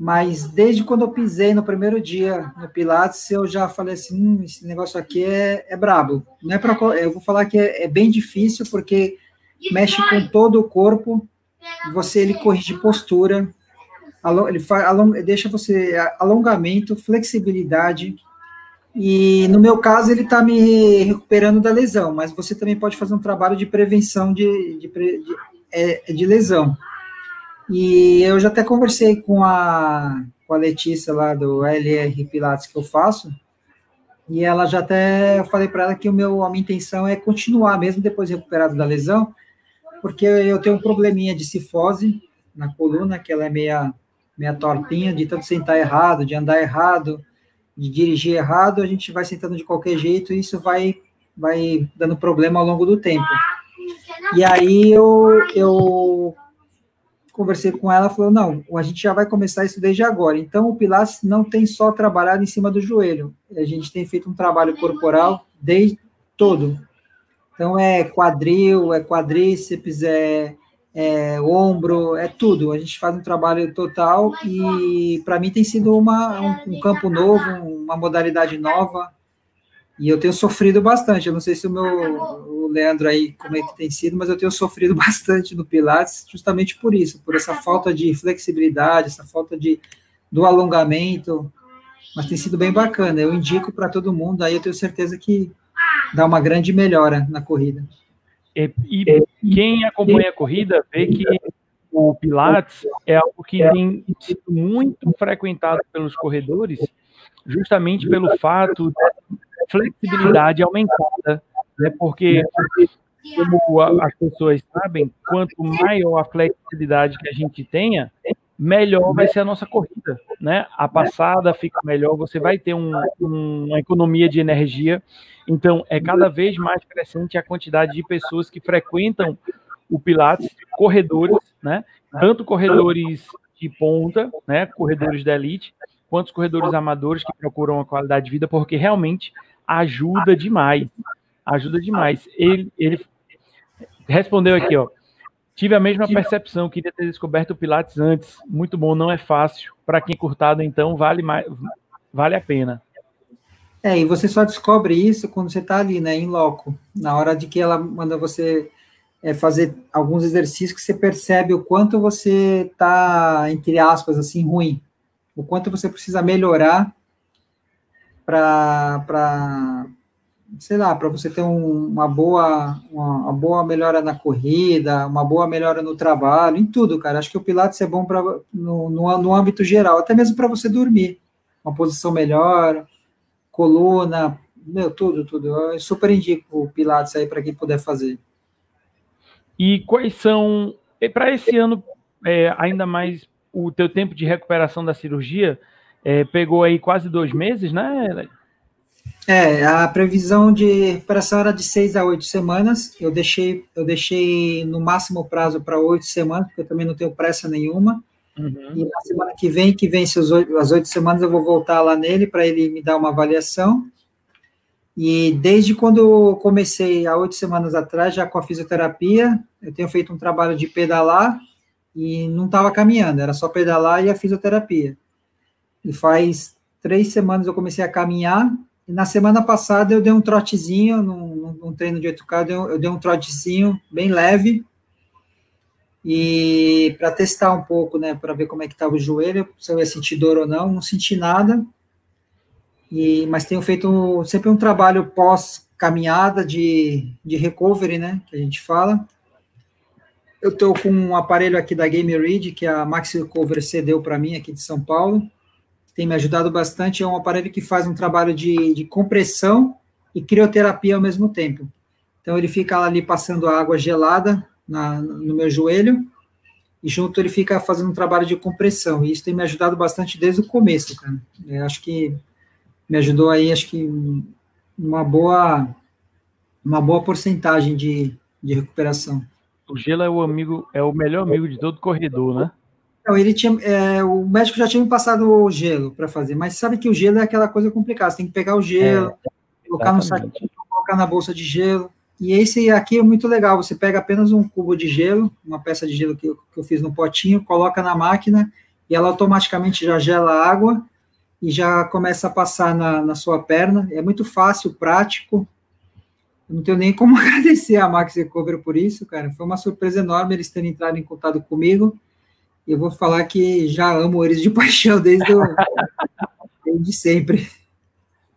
Mas desde quando eu pisei no primeiro dia no Pilates, eu já falei assim, hum, esse negócio aqui é, é brabo. Não é para eu vou falar que é, é bem difícil porque mexe com todo o corpo, você ele corrige postura, ele faz, deixa você alongamento, flexibilidade, e no meu caso ele está me recuperando da lesão, mas você também pode fazer um trabalho de prevenção de, de, de, é, de lesão. E eu já até conversei com a, com a Letícia lá do LR Pilates que eu faço, e ela já até eu falei para ela que o meu, a minha intenção é continuar, mesmo depois de recuperado da lesão, porque eu tenho um probleminha de cifose na coluna, que ela é meia, meia tortinha, de tanto sentar errado, de andar errado, de dirigir errado, a gente vai sentando de qualquer jeito e isso vai, vai dando problema ao longo do tempo. E aí eu, eu conversei com ela, falou, não, a gente já vai começar isso desde agora. Então, o Pilates não tem só trabalhado em cima do joelho, a gente tem feito um trabalho corporal desde todo, então é quadril, é quadríceps, é, é ombro, é tudo. A gente faz um trabalho total e para mim tem sido uma, um, um, campo novo, uma modalidade nova. E eu tenho sofrido bastante. Eu não sei se o meu Leandro aí como é que tem sido, mas eu tenho sofrido bastante no Pilates, justamente por isso, por essa falta de flexibilidade, essa falta de do alongamento. Mas tem sido bem bacana. Eu indico para todo mundo. Aí eu tenho certeza que dá uma grande melhora na corrida. E, e quem acompanha a corrida vê que o Pilates é algo que tem sido muito frequentado pelos corredores, justamente pelo fato da flexibilidade aumentada, né? porque como as pessoas sabem, quanto maior a flexibilidade que a gente tenha, melhor vai ser a nossa corrida, né? A passada fica melhor, você vai ter um, um, uma economia de energia. Então, é cada vez mais crescente a quantidade de pessoas que frequentam o Pilates, corredores, né? Tanto corredores de ponta, né? Corredores da elite, quanto os corredores amadores que procuram a qualidade de vida, porque realmente ajuda demais. Ajuda demais. Ele, ele respondeu aqui, ó. Tive a mesma percepção, queria ter descoberto o Pilates antes. Muito bom, não é fácil. Para quem curtado, então, vale, mais, vale a pena. É, e você só descobre isso quando você está ali, né, em loco. Na hora de que ela manda você é, fazer alguns exercícios que você percebe o quanto você está, entre aspas, assim, ruim. O quanto você precisa melhorar para sei lá, para você ter um, uma boa uma, uma, boa melhora na corrida, uma boa melhora no trabalho, em tudo, cara. Acho que o Pilates é bom para no, no, no, âmbito geral, até mesmo para você dormir, uma posição melhor, coluna, meu, tudo, tudo. Eu super indico o Pilates aí para quem puder fazer. E quais são, para esse ano, é, ainda mais o teu tempo de recuperação da cirurgia, é, pegou aí quase dois meses, né? É, a previsão de recuperação era de seis a oito semanas. Eu deixei, eu deixei no máximo prazo para oito semanas, porque eu também não tenho pressa nenhuma. Uhum. E na semana que vem, que vence as oito semanas, eu vou voltar lá nele para ele me dar uma avaliação. E desde quando eu comecei, há oito semanas atrás, já com a fisioterapia, eu tenho feito um trabalho de pedalar e não estava caminhando, era só pedalar e a fisioterapia. E faz três semanas eu comecei a caminhar na semana passada eu dei um trotezinho, num, num treino de 8K, eu eu dei um trotezinho bem leve, e para testar um pouco, né, para ver como é que estava o joelho, se eu ia sentir dor ou não, não senti nada. E, mas tenho feito sempre um trabalho pós-caminhada de, de recovery, né, que a gente fala. Eu estou com um aparelho aqui da Game Read, que a Max Recover cedeu para mim aqui de São Paulo. Tem me ajudado bastante. É um aparelho que faz um trabalho de, de compressão e crioterapia ao mesmo tempo. Então ele fica ali passando água gelada na, no meu joelho e junto ele fica fazendo um trabalho de compressão. E isso tem me ajudado bastante desde o começo, cara. Eu acho que me ajudou aí, acho que uma boa uma boa porcentagem de, de recuperação. O gelo é o amigo, é o melhor amigo de todo corredor, né? Não, ele tinha, é, o médico já tinha me passado o gelo para fazer, mas sabe que o gelo é aquela coisa complicada. Você tem que pegar o gelo, é, colocar no saquinho, colocar na bolsa de gelo. E esse aqui é muito legal. Você pega apenas um cubo de gelo, uma peça de gelo que eu, que eu fiz no potinho, coloca na máquina e ela automaticamente já gela a água e já começa a passar na, na sua perna. É muito fácil, prático. Eu não tenho nem como agradecer a Max Recover por isso, cara. Foi uma surpresa enorme eles terem entrado em contato comigo. Eu vou falar que já amo eles de paixão desde, o, desde sempre.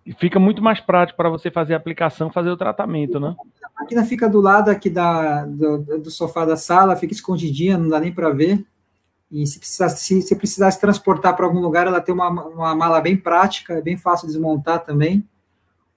E fica muito mais prático para você fazer a aplicação, fazer o tratamento, né? A máquina fica do lado aqui da, do, do sofá da sala, fica escondidinha, não dá nem para ver. E se precisasse, se, se precisasse transportar para algum lugar, ela tem uma, uma mala bem prática, é bem fácil de desmontar também.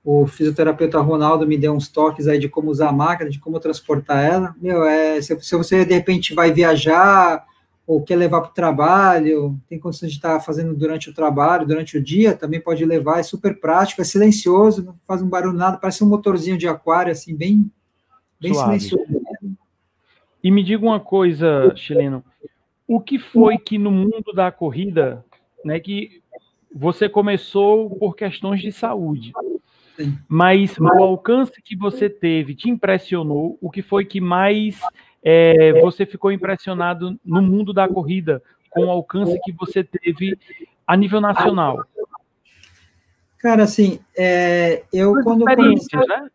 O fisioterapeuta Ronaldo me deu uns toques aí de como usar a máquina, de como transportar ela. Meu, é, se, se você de repente vai viajar ou quer levar para o trabalho, tem condições de estar fazendo durante o trabalho, durante o dia, também pode levar, é super prático, é silencioso, não faz um barulho nada, parece um motorzinho de aquário, assim, bem, bem silencioso. E me diga uma coisa, chileno, o que foi que no mundo da corrida, né, que você começou por questões de saúde, mas o alcance que você teve te impressionou? O que foi que mais é, você ficou impressionado no mundo da corrida com o alcance que você teve a nível nacional? Cara, assim, é, eu quando comecei, né?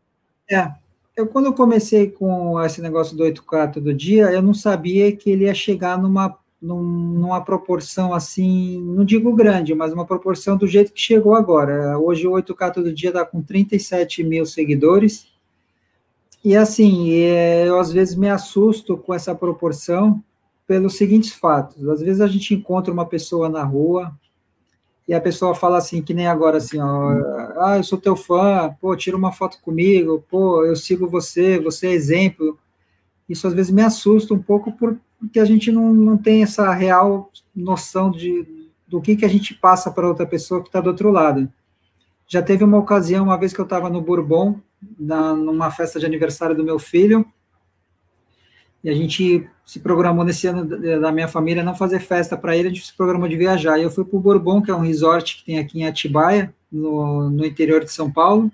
É, eu quando comecei com esse negócio do 8K todo dia, eu não sabia que ele ia chegar numa numa proporção assim, não digo grande, mas uma proporção do jeito que chegou agora. Hoje o 8K todo dia está com 37 mil seguidores. E assim, é, eu às vezes me assusto com essa proporção pelos seguintes fatos. Às vezes a gente encontra uma pessoa na rua e a pessoa fala assim, que nem agora assim, ó, ah, eu sou teu fã, pô, tira uma foto comigo, pô, eu sigo você, você é exemplo. Isso às vezes me assusta um pouco por, porque a gente não, não tem essa real noção de, do que, que a gente passa para outra pessoa que está do outro lado. Já teve uma ocasião, uma vez que eu estava no Bourbon, na, numa festa de aniversário do meu filho, e a gente se programou nesse ano da minha família não fazer festa para ele, a gente se programou de viajar. E eu fui para o Bourbon, que é um resort que tem aqui em Atibaia, no, no interior de São Paulo,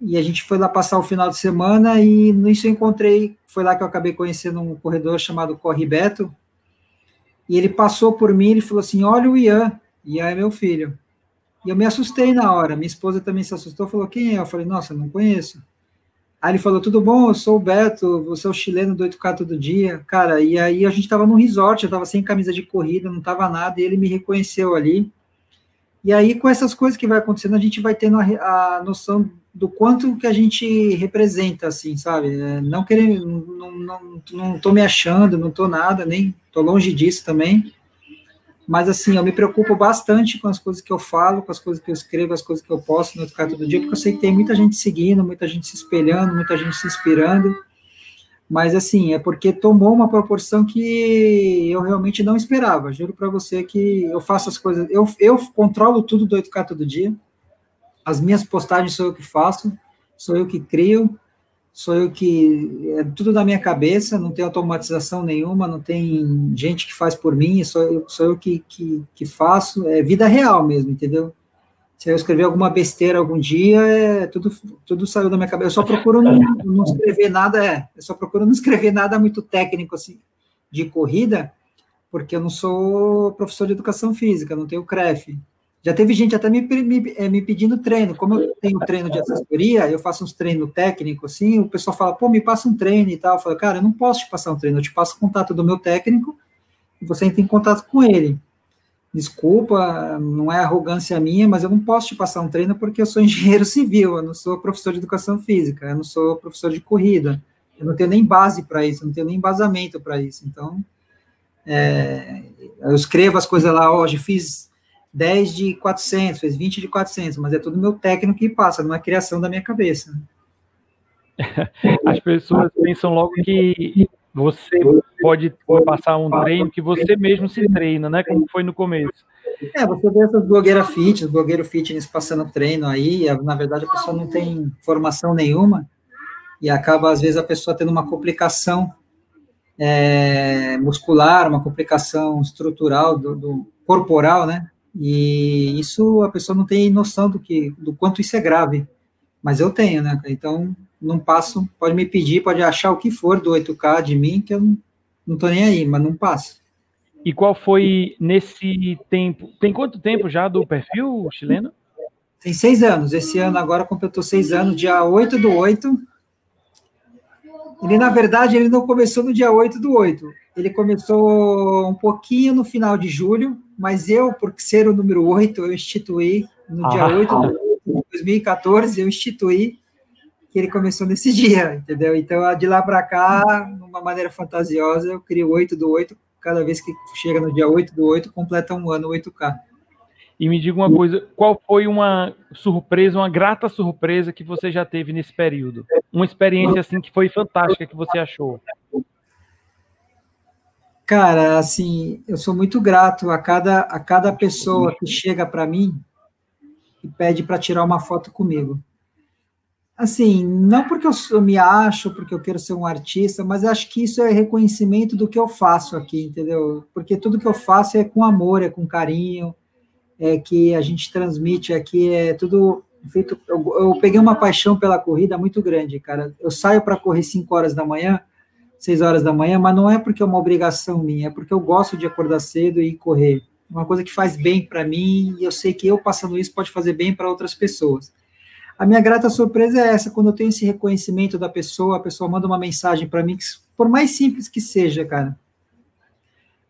e a gente foi lá passar o final de semana e nisso eu encontrei, foi lá que eu acabei conhecendo um corredor chamado Corre Beto, e ele passou por mim e falou assim, olha o Ian, Ian é meu filho. E eu me assustei na hora, minha esposa também se assustou, falou, quem é? Eu falei, nossa, não conheço. Aí ele falou, tudo bom, eu sou o Beto, você é o chileno do 8K todo dia. Cara, e aí a gente estava num resort, eu estava sem camisa de corrida, não estava nada, e ele me reconheceu ali. E aí, com essas coisas que vai acontecendo, a gente vai tendo a, a noção do quanto que a gente representa, assim, sabe? É, não querendo, não, não, não tô me achando, não tô nada, nem tô longe disso também. Mas, assim, eu me preocupo bastante com as coisas que eu falo, com as coisas que eu escrevo, as coisas que eu posto no Educar Todo Dia, porque eu sei que tem muita gente seguindo, muita gente se espelhando, muita gente se inspirando. Mas, assim, é porque tomou uma proporção que eu realmente não esperava. Juro para você que eu faço as coisas, eu, eu controlo tudo do Educar Todo Dia as minhas postagens sou eu que faço, sou eu que crio, sou eu que. É tudo da minha cabeça, não tem automatização nenhuma, não tem gente que faz por mim, sou eu, sou eu que, que, que faço, é vida real mesmo, entendeu? Se eu escrever alguma besteira algum dia, é, tudo, tudo saiu da minha cabeça. Eu só procuro não, não escrever nada, é, eu só procuro não escrever nada muito técnico assim de corrida, porque eu não sou professor de educação física, não tenho CREF. Já teve gente até me, me, eh, me, pedindo treino. Como eu tenho treino de assessoria, eu faço uns treinos técnicos, assim, o pessoal fala, pô, me passa um treino e tal. Eu falo, cara, eu não posso te passar um treino, eu te passo o contato do meu técnico e você entra em contato com ele. desculpa, não é arrogância minha, mas eu não posso te passar um treino porque eu sou engenheiro civil, eu não sou professor de educação física, eu não sou professor de corrida, eu não tenho nem base para isso, eu não tenho nem embasamento para isso. Então, é, eu escrevo as coisas lá, hoje fiz 10 de 400, fez 20 de 400, mas é tudo meu técnico que passa, não é criação da minha cabeça. As pessoas pensam logo que você pode passar um treino que você mesmo se treina, né? Como foi no começo. É, você vê essas blogueiras fitness, blogueiro fitness passando treino aí, na verdade a pessoa não tem formação nenhuma e acaba, às vezes, a pessoa tendo uma complicação é, muscular, uma complicação estrutural do, do, corporal, né? E isso a pessoa não tem noção do que, do quanto isso é grave. Mas eu tenho, né? Então não passo, pode me pedir, pode achar o que for do 8K de mim, que eu não, não tô nem aí, mas não passo. E qual foi nesse tempo? Tem quanto tempo já do perfil chileno? Tem seis anos. Esse ano agora completou seis anos, dia 8 do 8. Ele, na verdade, ele não começou no dia 8 do 8. Ele começou um pouquinho no final de julho, mas eu, por ser o número 8, eu instituí no dia ah. 8 de 2014, eu instituí que ele começou nesse dia, entendeu? Então, de lá para cá, de uma maneira fantasiosa, eu crio 8 do 8, cada vez que chega no dia 8 do 8, completa um ano 8K. E me diga uma coisa, qual foi uma surpresa, uma grata surpresa que você já teve nesse período? Uma experiência assim que foi fantástica que você achou? Cara, assim, eu sou muito grato a cada, a cada pessoa que chega para mim e pede para tirar uma foto comigo. Assim, não porque eu, eu, me acho, porque eu quero ser um artista, mas acho que isso é reconhecimento do que eu faço aqui, entendeu? Porque tudo que eu faço é com amor, é com carinho, é que a gente transmite aqui, é tudo feito. Eu, eu peguei uma paixão pela corrida muito grande, cara. Eu saio para correr 5 horas da manhã, 6 horas da manhã, mas não é porque é uma obrigação minha, é porque eu gosto de acordar cedo e correr. Uma coisa que faz bem para mim, e eu sei que eu passando isso pode fazer bem para outras pessoas. A minha grata surpresa é essa, quando eu tenho esse reconhecimento da pessoa, a pessoa manda uma mensagem para mim, que, por mais simples que seja, cara.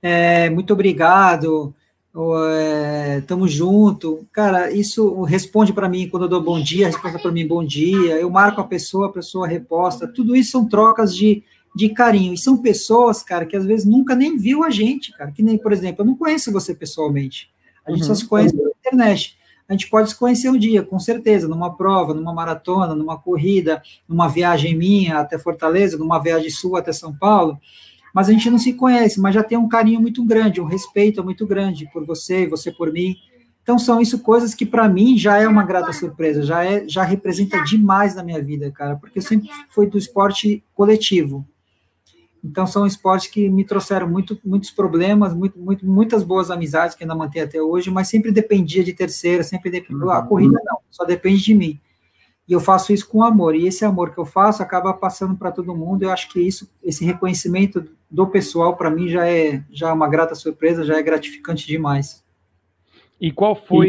É, muito obrigado, é, tamo junto. Cara, isso responde para mim quando eu dou bom dia, responde para mim bom dia. Eu marco a pessoa, a pessoa reposta. Tudo isso são trocas de, de carinho. E são pessoas, cara, que às vezes nunca nem viu a gente, cara. Que nem, por exemplo, eu não conheço você pessoalmente. A gente uhum. só se conhece pela internet a gente pode se conhecer um dia, com certeza, numa prova, numa maratona, numa corrida, numa viagem minha até Fortaleza, numa viagem sua até São Paulo, mas a gente não se conhece, mas já tem um carinho muito grande, um respeito muito grande por você, você por mim. Então são isso coisas que para mim já é uma grata surpresa, já é, já representa demais na minha vida, cara, porque eu sempre fui do esporte coletivo. Então, são esportes que me trouxeram muito, muitos problemas, muito, muito, muitas boas amizades que ainda mantenho até hoje, mas sempre dependia de terceira, sempre dependia. A corrida não, só depende de mim. E eu faço isso com amor. E esse amor que eu faço acaba passando para todo mundo. Eu acho que isso, esse reconhecimento do pessoal, para mim, já é, já é uma grata surpresa, já é gratificante demais. E qual foi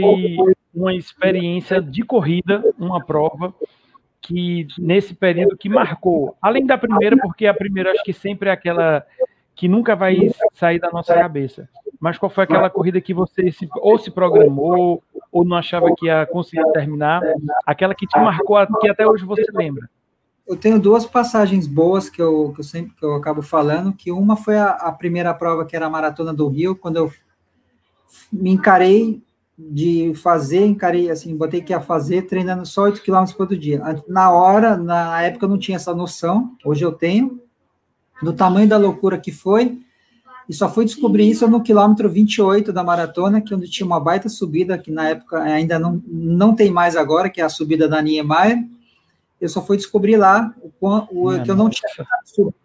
uma experiência de corrida, uma prova que nesse período que marcou, além da primeira, porque a primeira acho que sempre é aquela que nunca vai sair da nossa cabeça. Mas qual foi aquela corrida que você se, ou se programou ou não achava que ia conseguir terminar, aquela que te marcou, que até hoje você lembra? Eu tenho duas passagens boas que eu, que eu sempre que eu acabo falando, que uma foi a, a primeira prova que era a maratona do Rio, quando eu me encarei de fazer, encarei assim, botei que ia fazer treinando só 8 km por dia. Na hora, na época eu não tinha essa noção, hoje eu tenho, do tamanho da loucura que foi, e só fui descobrir isso no quilômetro 28 da maratona, que é onde tinha uma baita subida, que na época ainda não, não tem mais agora, que é a subida da Niemeyer. Eu só fui descobrir lá o, o que, eu não tinha,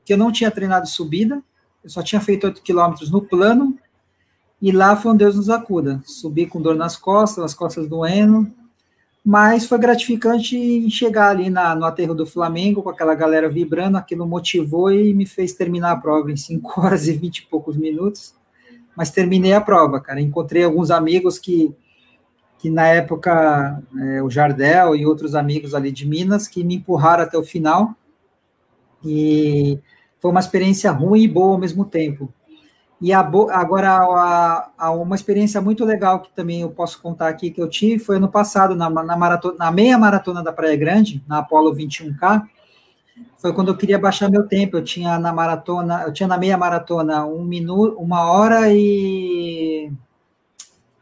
que eu não tinha treinado subida, eu só tinha feito 8 quilômetros no plano, e lá foi um Deus nos acuda. Subi com dor nas costas, as costas doendo, mas foi gratificante chegar ali na, no aterro do Flamengo, com aquela galera vibrando, aquilo motivou e me fez terminar a prova em 5 horas e 20 e poucos minutos, mas terminei a prova, cara. Encontrei alguns amigos que, que na época, é, o Jardel e outros amigos ali de Minas, que me empurraram até o final, e foi uma experiência ruim e boa ao mesmo tempo E a, agora, a, a, uma experiência muito legal que também eu posso contar aqui que eu tive foi ano passado, na, na, maratona, na meia maratona da Praia Grande, na Apollo 21K, foi quando eu queria baixar meu tempo. Eu tinha na maratona, eu tinha na meia maratona um minuto, uma hora e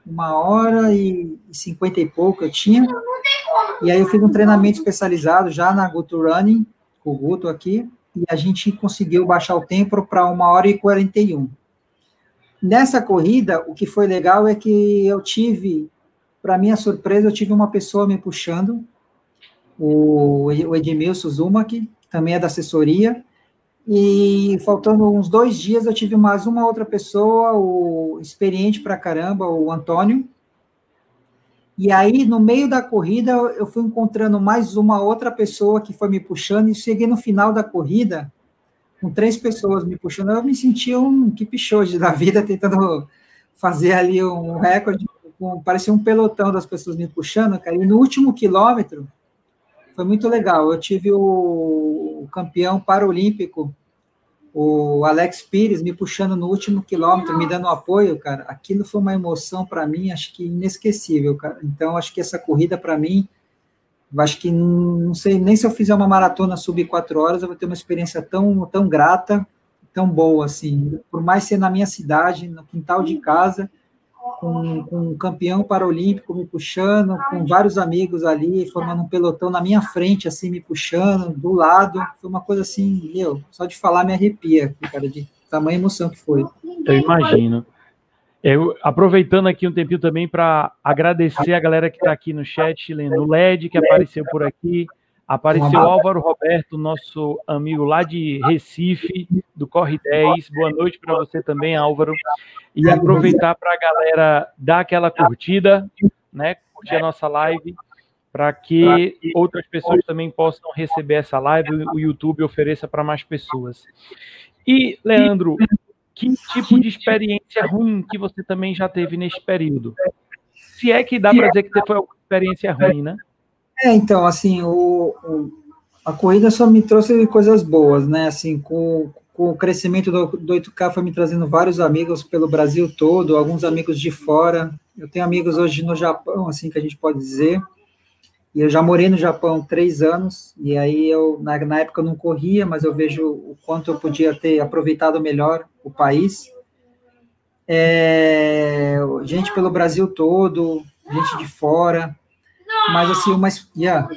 uma hora e cinquenta e pouco eu tinha. E aí eu fiz um treinamento especializado já na Guto Running, com o Guto aqui, e a gente conseguiu baixar o tempo para uma hora e quarenta e um. Nessa corrida, o que foi legal é que eu tive, para minha surpresa, eu tive uma pessoa me puxando, o, Edmilson Zumac, que também é da assessoria, e faltando uns dois dias eu tive mais uma outra pessoa, o experiente para caramba, o Antônio. E aí, no meio da corrida, eu fui encontrando mais uma outra pessoa que foi me puxando, e cheguei no final da corrida, com três pessoas me puxando, eu me sentia um de da vida, tentando fazer ali um recorde, com, parecia um pelotão das pessoas me puxando, cara, e no último quilômetro, foi muito legal, eu tive o, o campeão paralímpico, o Alex Pires, me puxando no último quilômetro, me dando apoio, cara, aquilo foi uma emoção para mim, acho que inesquecível, cara, então acho que essa corrida para mim, acho que não, sei nem se eu fizer uma maratona sub quatro horas, eu vou ter uma experiência tão, tão grata, tão boa, assim, por mais ser na minha cidade, no quintal de casa, com, com um campeão paralímpico me puxando, com vários amigos ali, formando um pelotão na minha frente, assim, me puxando, do lado, foi uma coisa assim, meu, só de falar me arrepia, cara, de tamanha emoção que foi. Eu imagino. Eu, aproveitando aqui um tempinho também para agradecer a galera que está aqui no chat, lendo LED, que apareceu por aqui. Apareceu Álvaro Roberto, nosso amigo lá de Recife, do Corre 10. Boa noite para você também, Álvaro. E aproveitar para a galera dar aquela curtida, né? Curtir a nossa live, para que outras pessoas também possam receber essa live, o YouTube ofereça para mais pessoas. E, Leandro, que tipo de experiência ruim que você também já teve nesse período? Se é que dá para dizer que foi uma experiência ruim, né? É, então, assim, o, o, a corrida só me trouxe coisas boas, né? Assim, com, com o crescimento do, do 8K foi me trazendo vários amigos pelo Brasil todo, alguns amigos de fora. Eu tenho amigos hoje no Japão, assim, que a gente pode dizer. E eu já morei no Japão três anos, e aí eu, na, na época eu não corria, mas eu vejo o quanto eu podia ter aproveitado melhor o país. É, gente pelo Brasil todo, gente de fora, mas assim, uma, yeah,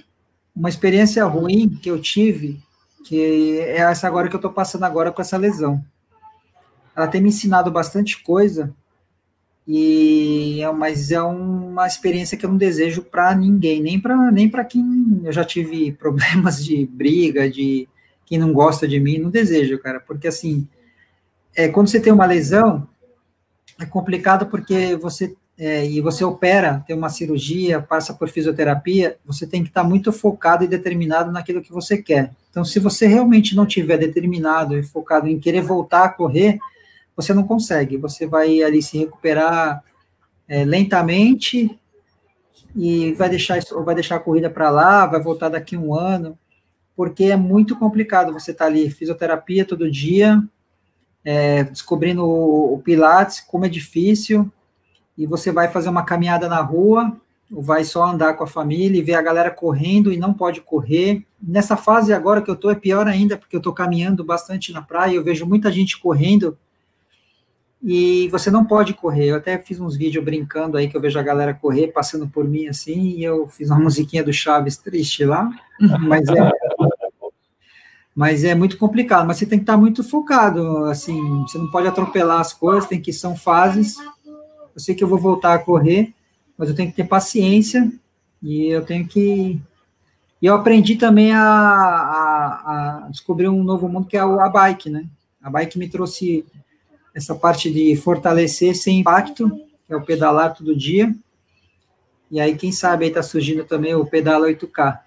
uma experiência ruim que eu tive, que é essa agora que eu estou passando agora com essa lesão. Ela tem me ensinado bastante coisa, e é, mas é uma experiência que eu não desejo para ninguém, nem para nem para quem eu já tive problemas de briga, de quem não gosta de mim, não desejo, cara, porque assim, é, quando você tem uma lesão, é complicado porque você é, e você opera, tem uma cirurgia, passa por fisioterapia, você tem que estar muito focado e determinado naquilo que você quer. Então, se você realmente não tiver determinado e focado em querer voltar a correr, você não consegue, você vai ali se recuperar é, lentamente e vai deixar, vai deixar a corrida para lá, vai voltar daqui um ano, porque é muito complicado você estar tá ali, fisioterapia todo dia, é, descobrindo o, o Pilates, como é difícil, e você vai fazer uma caminhada na rua, ou vai só andar com a família e ver a galera correndo e não pode correr. Nessa fase agora que eu tô é pior ainda, porque eu tô caminhando bastante na praia, eu vejo muita gente correndo e você não pode correr. Eu até fiz uns vídeos brincando aí que eu vejo a galera correr, passando por mim assim, e eu fiz uma musiquinha do Chaves triste lá, mas é, mas é muito complicado. Mas você tem que estar muito focado, assim, você não pode atropelar as coisas, tem que são fases. Eu sei que eu vou voltar a correr, mas eu tenho que ter paciência e eu tenho que e eu aprendi também a, a, a descobrir um novo mundo que é a bike, né? A bike me trouxe essa parte de fortalecer sem impacto, que é o pedalar todo dia. E aí, quem sabe aí tá surgindo também o pedala 8K.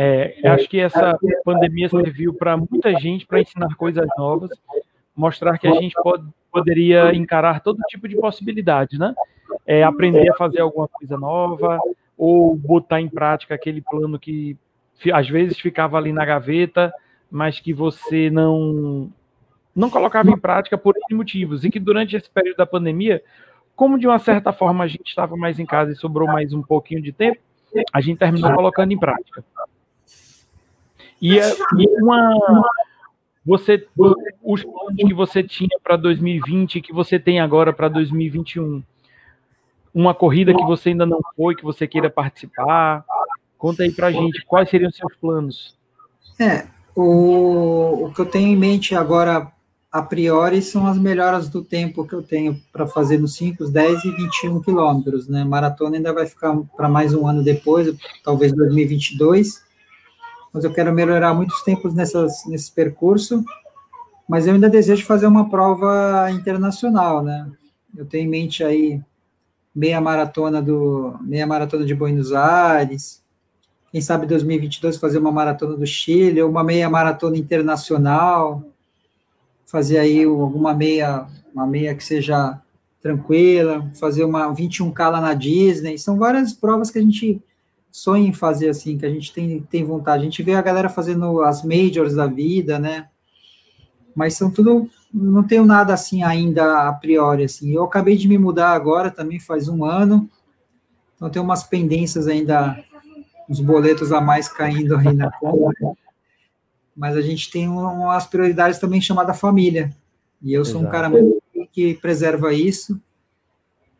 É, acho que essa pandemia serviu para muita gente para ensinar coisas novas, mostrar que a gente pode, poderia encarar todo tipo de possibilidade, né? É, aprender a fazer alguma coisa nova ou botar em prática aquele plano que às vezes ficava ali na gaveta, mas que você não não colocava em prática por N motivos, e que durante esse período da pandemia, como de uma certa forma a gente estava mais em casa e sobrou mais um pouquinho de tempo, a gente terminou colocando em prática. E, é, e uma, você os planos que você tinha para 2020 que você tem agora para 2021 uma corrida que você ainda não foi que você queira participar? Conta aí para gente quais seriam seus planos. É o, o que eu tenho em mente agora a priori são as melhoras do tempo que eu tenho para fazer nos 5, 10 e 21 quilômetros, né? Maratona ainda vai ficar para mais um ano depois, talvez 2022 mas eu quero melhorar muitos tempos nessas, nesse percurso, mas eu ainda desejo fazer uma prova internacional, né? Eu tenho em mente aí meia maratona do meia maratona de Buenos Aires, quem sabe 2022 fazer uma maratona do Chile, uma meia maratona internacional, fazer aí alguma meia, uma meia que seja tranquila, fazer uma 21K lá na Disney, são várias provas que a gente sonha em fazer assim, que a gente tem, tem vontade. A gente vê a galera fazendo as majors da vida, né? Mas são tudo. Não tenho nada assim ainda a priori. Assim. Eu acabei de me mudar agora, também faz um ano. Então tem umas pendências ainda, uns boletos a mais caindo aí na conta. Mas a gente tem umas prioridades também chamada família. E eu sou Exato. um cara que preserva isso.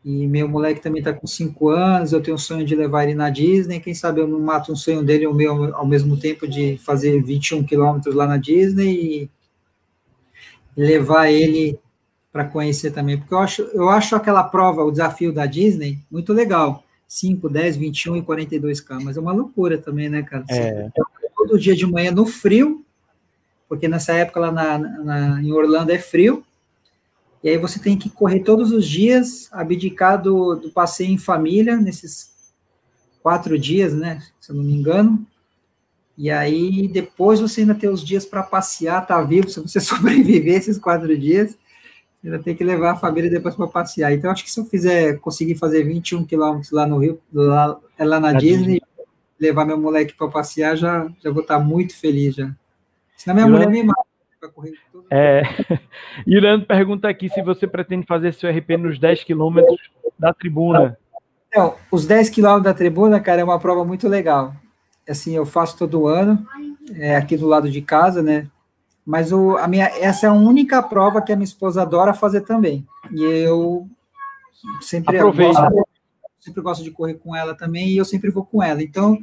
E meu moleque também está com 5 anos, eu tenho o sonho de levar ele na Disney. Quem sabe eu não mato um sonho dele o meu ao mesmo tempo de fazer 21 quilômetros lá na Disney e levar ele para conhecer também. Porque eu acho, eu acho aquela prova, o desafio da Disney, muito legal. 5, 10, 21 e 42K, mas é uma loucura também, né, cara? É. Todo dia de manhã no frio, porque nessa época lá na, na, em Orlando é frio, e aí você tem que correr todos os dias, abdicar do, do passeio em família, nesses quatro dias, né? Se eu não me engano. E aí depois você ainda tem os dias para passear, tá vivo, se você sobreviver esses quatro dias, você ainda tem que levar a família depois para passear. Então acho que se eu fizer, conseguir fazer 21 quilômetros lá no Rio, lá, lá na Disney, Disney, levar meu moleque para passear, já, já vou estar tá muito feliz já. Senão minha mulher me mata para correr é, Irã pergunta aqui se você pretende fazer seu RP nos 10 quilômetros da tribuna. Os 10 quilômetros da tribuna, cara, é uma prova muito legal. Assim, eu faço todo ano, é, aqui do lado de casa, né? Mas o, a minha, essa é a única prova que a minha esposa adora fazer também. E eu sempre gosto, sempre gosto de correr com ela também, e eu sempre vou com ela. Então,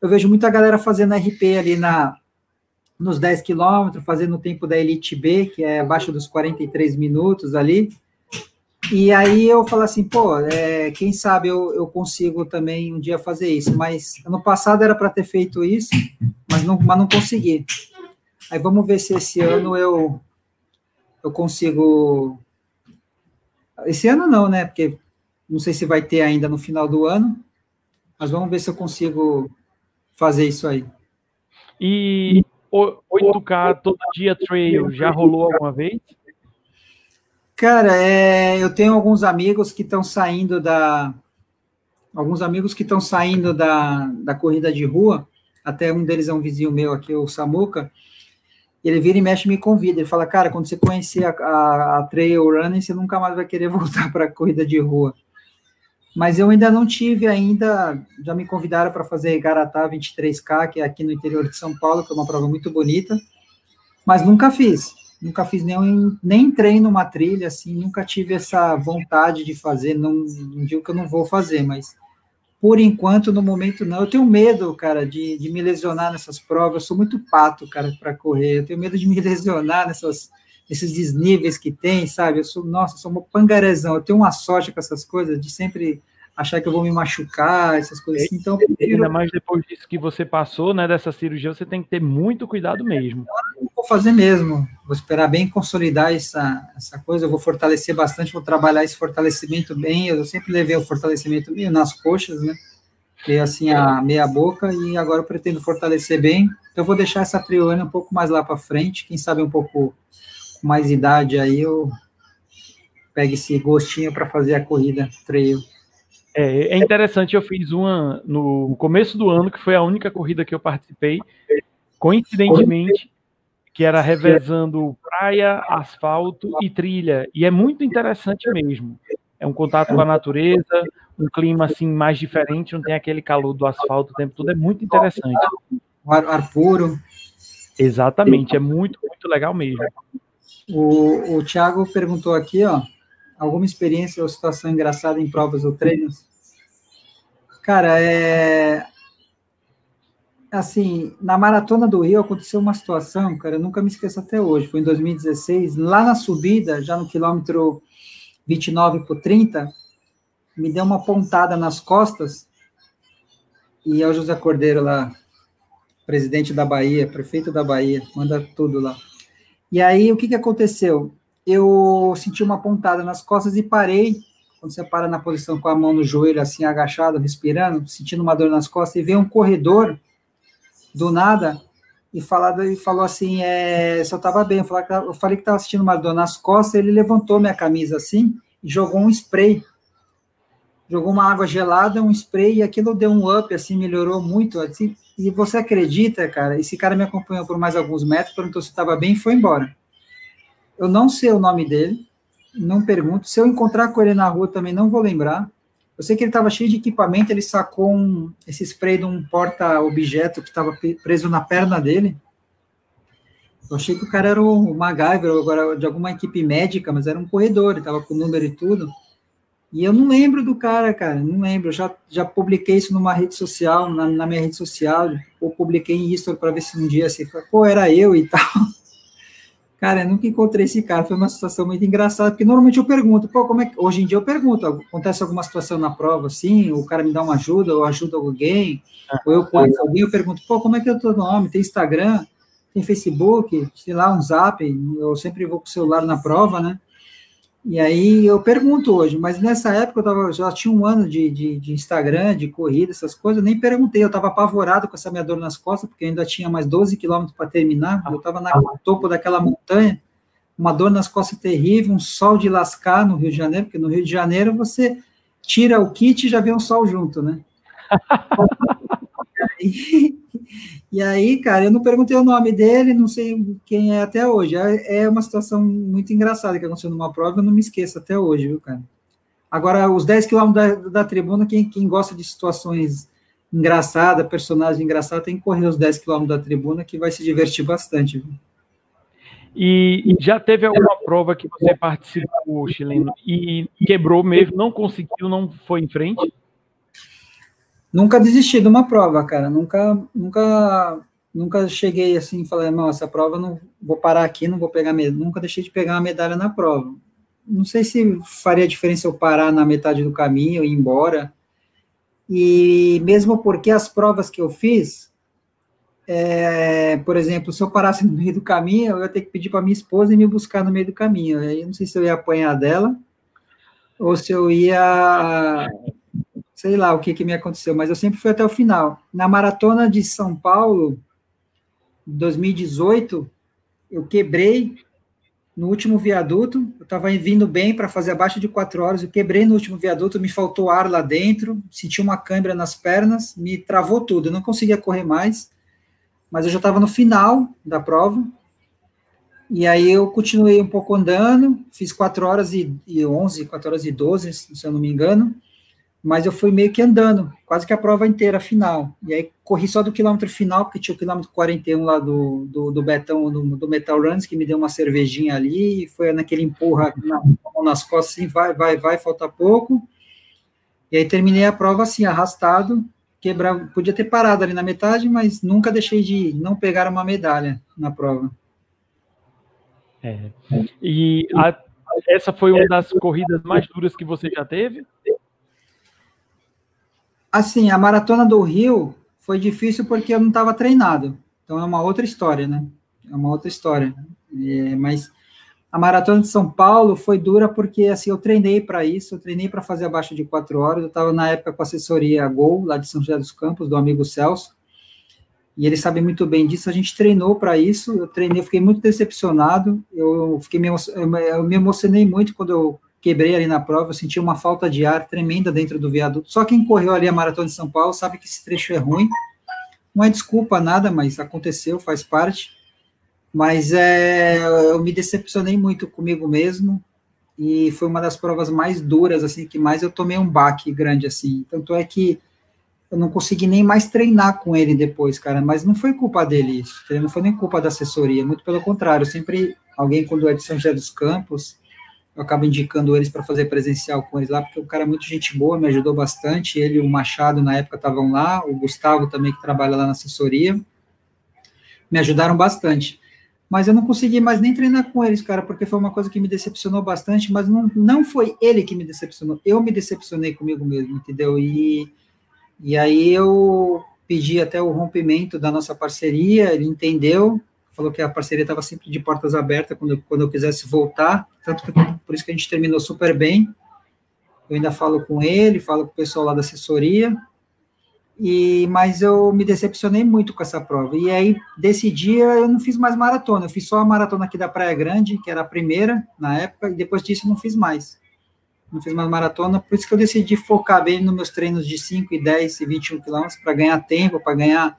eu vejo muita galera fazendo RP ali na, nos 10 quilômetros, fazendo o tempo da Elite B, que é abaixo dos 43 minutos ali. E aí eu falo assim, pô, é, quem sabe eu, eu consigo também um dia fazer isso. Mas ano passado era para ter feito isso, mas não, mas não consegui. Aí vamos ver se esse ano eu, eu consigo. Esse ano não, né? Porque não sei se vai ter ainda no final do ano, mas vamos ver se eu consigo fazer isso aí. E 8K todo dia trail já rolou alguma vez? Cara, é, eu tenho alguns amigos que estão saindo da. Alguns amigos que estão saindo da, da corrida de rua. Até um deles é um vizinho meu aqui, o Samuca. Ele vira e mexe e me convida. Ele fala, cara, quando você conhecer a, a, a trail running, você nunca mais vai querer voltar para a corrida de rua mas eu ainda não tive ainda, já me convidaram para fazer Garatá 23K, que é aqui no interior de São Paulo, que é uma prova muito bonita, mas nunca fiz, nunca fiz nem, nem entrei numa trilha, assim, nunca tive essa vontade de fazer, não, não digo que eu não vou fazer, mas por enquanto, no momento, não. Eu tenho medo, cara, de, de me lesionar nessas provas, eu sou muito pato, cara, para correr, eu tenho medo de me lesionar nessas esses desníveis que tem, sabe? Eu sou, nossa, sou um pangarezão, eu tenho uma sorte com essas coisas de sempre achar que eu vou me machucar, essas coisas assim. Então, prefiro... ainda mais depois disso que você passou, né, dessa cirurgia, você tem que ter muito cuidado mesmo. Vou fazer mesmo, vou esperar bem consolidar essa, essa coisa, eu vou fortalecer bastante, vou trabalhar esse fortalecimento bem, eu sempre levei o fortalecimento meio nas coxas, né, e assim a meia boca, e agora eu pretendo fortalecer bem, então eu vou deixar essa triolana um pouco mais lá para frente, quem sabe um pouco com mais idade aí eu pego esse gostinho para fazer a corrida trail. É, é interessante, eu fiz uma no começo do ano, que foi a única corrida que eu participei. Coincidentemente, que era revezando praia, asfalto e trilha. E é muito interessante mesmo. É um contato com a natureza, um clima assim mais diferente, não tem aquele calor do asfalto o tempo todo, é muito interessante. Ar, ar puro. Exatamente, é muito, muito legal mesmo. O, o Thiago perguntou aqui, ó, alguma experiência ou situação engraçada em provas ou treinos? Cara, é assim, na maratona do Rio aconteceu uma situação, cara, eu nunca me esqueço até hoje. Foi em 2016, lá na subida, já no quilômetro 29 por 30, me deu uma pontada nas costas. E é o José Cordeiro lá, presidente da Bahia, prefeito da Bahia, manda tudo lá. E aí, o que, que aconteceu? Eu senti uma pontada nas costas e parei. Quando você para na posição com a mão no joelho, assim, agachado, respirando, sentindo uma dor nas costas, e veio um corredor, do nada, e, falado, e falou assim: é, se estava bem. Eu falei, eu falei que estava sentindo uma dor nas costas, ele levantou minha camisa assim e jogou um spray jogou uma água gelada, um spray, e aquilo deu um up, assim, melhorou muito. Assim, e você acredita, cara? Esse cara me acompanhou por mais alguns metros, perguntou se estava bem e foi embora. Eu não sei o nome dele, não pergunto. Se eu encontrar com ele na rua também não vou lembrar. Eu sei que ele estava cheio de equipamento, ele sacou um, esse spray de um porta-objeto que estava preso na perna dele. Eu achei que o cara era o MacGyver, agora de alguma equipe médica, mas era um corredor, ele estava com número e tudo. E eu não lembro do cara, cara, não lembro. Eu já, já publiquei isso numa rede social, na, na minha rede social, ou publiquei isso para ver se um dia assim, pô, era eu e tal. Cara, eu nunca encontrei esse cara, foi uma situação muito engraçada, porque normalmente eu pergunto, pô, como é que. Hoje em dia eu pergunto, acontece alguma situação na prova assim, o cara me dá uma ajuda, ou ajuda alguém, ou eu conheço alguém, eu pergunto, pô, como é que é o teu nome? Tem Instagram? Tem Facebook? Sei lá, um zap? Eu sempre vou com o celular na prova, né? E aí eu pergunto hoje, mas nessa época eu tava, já tinha um ano de, de, de Instagram, de corrida, essas coisas, eu nem perguntei, eu estava apavorado com essa minha dor nas costas, porque ainda tinha mais 12 quilômetros para terminar, eu estava no topo daquela montanha, uma dor nas costas terrível, um sol de lascar no Rio de Janeiro, porque no Rio de Janeiro você tira o kit e já vê um sol junto, né? e, e aí, cara, eu não perguntei o nome dele, não sei quem é até hoje. É, é uma situação muito engraçada que aconteceu numa prova, eu não me esqueço até hoje, viu, cara? Agora, os 10 quilômetros da, da tribuna, quem, quem gosta de situações engraçadas, personagem engraçado, tem que correr os 10 quilômetros da tribuna, que vai se divertir bastante, viu? E, e, já teve alguma prova que você participou, chileno, e quebrou mesmo, não conseguiu, não foi em frente? Nunca desisti de uma prova, cara. Nunca, nunca, nunca cheguei assim e falei, não, essa prova não vou parar aqui, não vou pegar medalha. Nunca deixei de pegar uma medalha na prova. Não sei se faria diferença eu parar na metade do caminho e ir embora. E mesmo porque as provas que eu fiz, é, por exemplo, se eu parasse no meio do caminho, eu ia ter que pedir para minha esposa me buscar no meio do caminho. Aí não sei se eu ia apanhar dela ou se eu ia sei lá o que, que me aconteceu, mas eu sempre fui até o final. Na maratona de São Paulo, 2018, eu quebrei no último viaduto, eu estava vindo bem para fazer abaixo de quatro horas, eu quebrei no último viaduto, me faltou ar lá dentro, senti uma câimbra nas pernas, me travou tudo, eu não conseguia correr mais, mas eu já estava no final da prova, e aí eu continuei um pouco andando, fiz quatro horas e, e 11, 4 horas e 12, se eu não me engano, mas eu fui meio que andando, quase que a prova inteira, final. E aí corri só do quilômetro final, porque tinha o quilômetro 41 lá do, do, do Betão, do, do, Metal Runs, que me deu uma cervejinha ali, e foi naquele empurra na, nas costas, assim, vai, vai, vai, falta pouco. E aí terminei a prova assim, arrastado, quebrar, podia ter parado ali na metade, mas nunca deixei de não pegar uma medalha na prova. É. E a, essa foi uma das corridas mais duras que você já teve? Assim, a maratona do Rio foi difícil porque eu não estava treinado. Então é uma outra história, né? É uma outra história. É, mas a maratona de São Paulo foi dura porque assim eu treinei para isso, eu treinei para fazer abaixo de quatro horas. Eu estava na época com a assessoria Gol lá de São José dos Campos do amigo Celso e ele sabe muito bem disso. A gente treinou para isso. Eu treinei, fiquei muito decepcionado. Eu fiquei eu me emocionei muito quando eu quebrei ali na prova, eu senti uma falta de ar tremenda dentro do viaduto. Só quem correu ali a maratona de São Paulo sabe que esse trecho é ruim. Não é desculpa nada, mas aconteceu, faz parte. Mas é, eu me decepcionei muito comigo mesmo e foi uma das provas mais duras, assim, que mais eu tomei um baque grande, assim. Tanto é que eu não consegui nem mais treinar com ele depois, cara, mas não foi culpa dele isso, não foi nem culpa da assessoria, muito pelo contrário, sempre alguém quando é de São José dos Campos, eu acabo indicando eles para fazer presencial com eles lá, porque o cara é muito gente boa, me ajudou bastante, ele e o Machado na época estavam lá, o Gustavo também que trabalha lá na assessoria, me ajudaram bastante. Mas eu não consegui mais nem treinar com eles, cara, porque foi uma coisa que me decepcionou bastante, mas não, não foi ele que me decepcionou, eu me decepcionei comigo mesmo, entendeu? E, e aí eu pedi até o rompimento da nossa parceria, ele entendeu, falou que a parceria estava sempre de portas abertas quando, quando eu quisesse voltar, tanto que por isso que a gente terminou super bem. Eu ainda falo com ele, falo com o pessoal lá da assessoria, e, mas eu me decepcionei muito com essa prova. E aí, desse dia, eu não fiz mais maratona. Eu fiz só a maratona aqui da Praia Grande, que era a primeira na época, e depois disso não fiz mais. Não fiz mais maratona, por isso que eu decidi focar bem nos meus treinos de 5 e 10 e 21 quilômetros, para ganhar tempo, para ganhar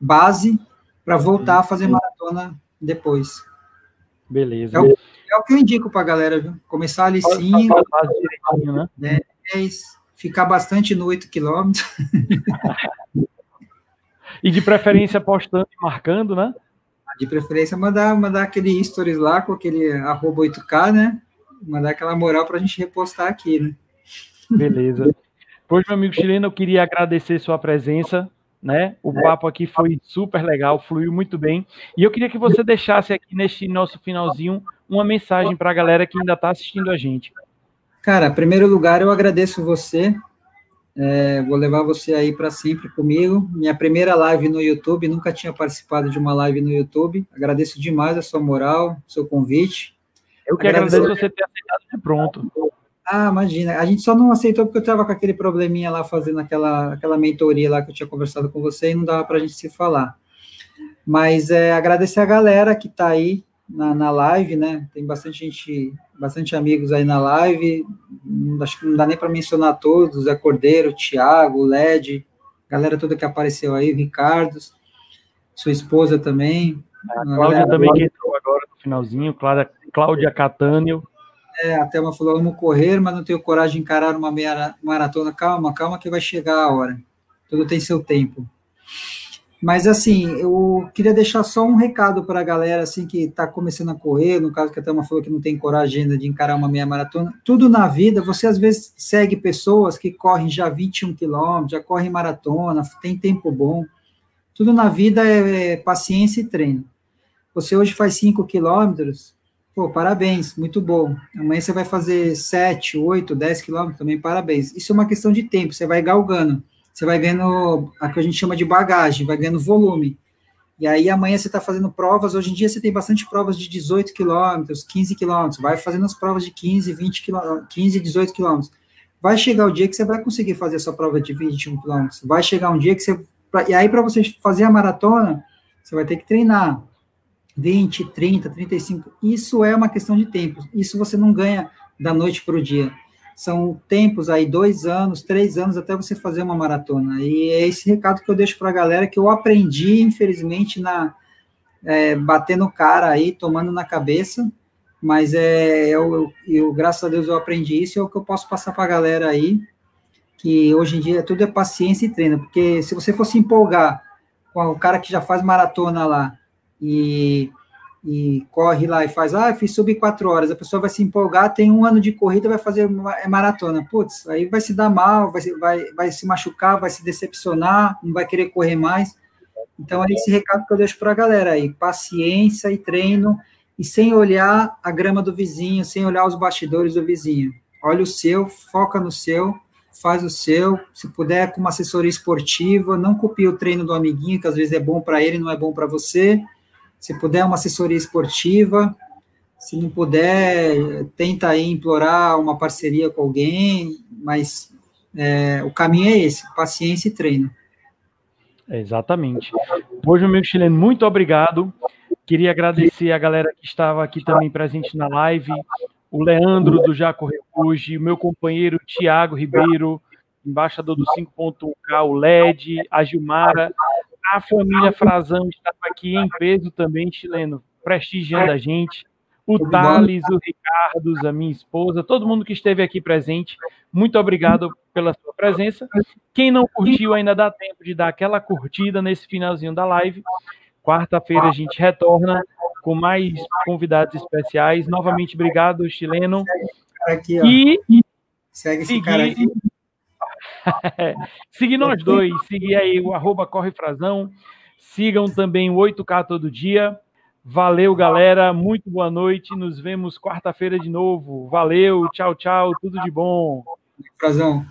base, para voltar a fazer maratona depois. Beleza. É o, é o que eu indico para a galera, viu? Começar ali sim, né? 10, ficar bastante no 8 quilômetros. e de preferência postando e marcando, né? De preferência mandar, mandar aquele stories lá com aquele arroba 8K, né? Mandar aquela moral para a gente repostar aqui, né? Beleza. Pois, meu amigo chileno, eu queria agradecer sua presença, né? O papo aqui foi super legal, fluiu muito bem. E eu queria que você deixasse aqui neste nosso finalzinho uma mensagem para a galera que ainda está assistindo a gente. Cara, em primeiro lugar, eu agradeço você. É, vou levar você aí para sempre comigo. Minha primeira live no YouTube, nunca tinha participado de uma live no YouTube. Agradeço demais a sua moral, seu convite. Eu que agradeço, agradeço você ter aceitado de pronto. Ah, imagina. A gente só não aceitou porque eu estava com aquele probleminha lá fazendo aquela, aquela mentoria lá que eu tinha conversado com você e não dava para a gente se falar. Mas é, agradecer a galera que está aí na, na live, né? Tem bastante gente, bastante amigos aí na live. Acho que não dá nem para mencionar todos: Zé Cordeiro, Thiago, LED, galera toda que apareceu aí, Ricardo, sua esposa também. A Cláudia também que entrou agora no finalzinho, Cláudia, Cláudia Catânio. É, a Thelma falou: amo correr, mas não tenho coragem de encarar uma meia maratona. Calma, calma, que vai chegar a hora. Tudo tem seu tempo. Mas, assim, eu queria deixar só um recado para a galera, assim, que está começando a correr, no caso que a Thelma falou que não tem coragem ainda de encarar uma meia maratona. Tudo na vida, você às vezes segue pessoas que correm já 21 quilômetros, já correm maratona, tem tempo bom. Tudo na vida é, é paciência e treino. Você hoje faz 5 quilômetros, pô, parabéns, muito bom. Amanhã você vai fazer 7, 8, 10 quilômetros, também parabéns. Isso é uma questão de tempo, você vai galgando você vai ganhando a que a gente chama de bagagem, vai ganhando volume. E aí amanhã você está fazendo provas, hoje em dia você tem bastante provas de 18 quilômetros, 15 quilômetros, vai fazendo as provas de 15, 20 quilômetros, 15, 18 quilômetros. Vai chegar o dia que você vai conseguir fazer a sua prova de 21 quilômetros. Vai chegar um dia que você. E aí, para você fazer a maratona, você vai ter que treinar 20, 30, 35. Isso é uma questão de tempo. Isso você não ganha da noite para o dia são tempos aí, dois anos, três anos, até você fazer uma maratona. E é esse recado que eu deixo para a galera, que eu aprendi, infelizmente, na é, batendo cara aí, tomando na cabeça, mas é, eu, eu, eu, graças a Deus, eu aprendi isso, e é o que eu posso passar para a galera aí, que hoje em dia tudo é paciência e treino, porque se você fosse empolgar com o cara que já faz maratona lá, e e corre lá e faz, ah, fiz sub quatro horas, a pessoa vai se empolgar, tem um ano de corrida, vai fazer é maratona. Putz, aí vai se dar mal, vai, vai, vai se machucar, vai se decepcionar, não vai querer correr mais. Então, é esse recado que eu deixo para a galera aí: paciência e treino, e sem olhar a grama do vizinho, sem olhar os bastidores do vizinho. Olha o seu, foca no seu, faz o seu. Se puder, com uma assessoria esportiva, não copie o treino do amiguinho, que às vezes é bom para ele, não é bom para você se puder, uma assessoria esportiva. Se não puder, tenta aí implorar uma parceria com alguém, mas é, o caminho é esse: paciência e treino. Exatamente. Hoje, meu chileno, muito obrigado. Queria agradecer a galera que estava aqui também presente na live, o Leandro do Já Correu o meu companheiro Tiago Ribeiro, embaixador do 5.1K, o LED, a Gilmara, a família Frazão estava aqui em peso também, chileno. prestigiando a gente. O Thales, o Ricardo, a minha esposa, todo mundo que esteve aqui presente, muito obrigado pela sua presença. Quem não curtiu, ainda dá tempo de dar aquela curtida nesse finalzinho da live. Quarta-feira a gente retorna com mais convidados especiais. Novamente, obrigado, chileno. Aqui, ó. E Segue esse cara aqui. seguir nós dois, seguir aí o arroba Corre Frazão. Sigam também o 8K todo dia. Valeu, galera. Muito boa noite. Nos vemos quarta-feira de novo. Valeu, tchau, tchau. Tudo de bom. Frazão.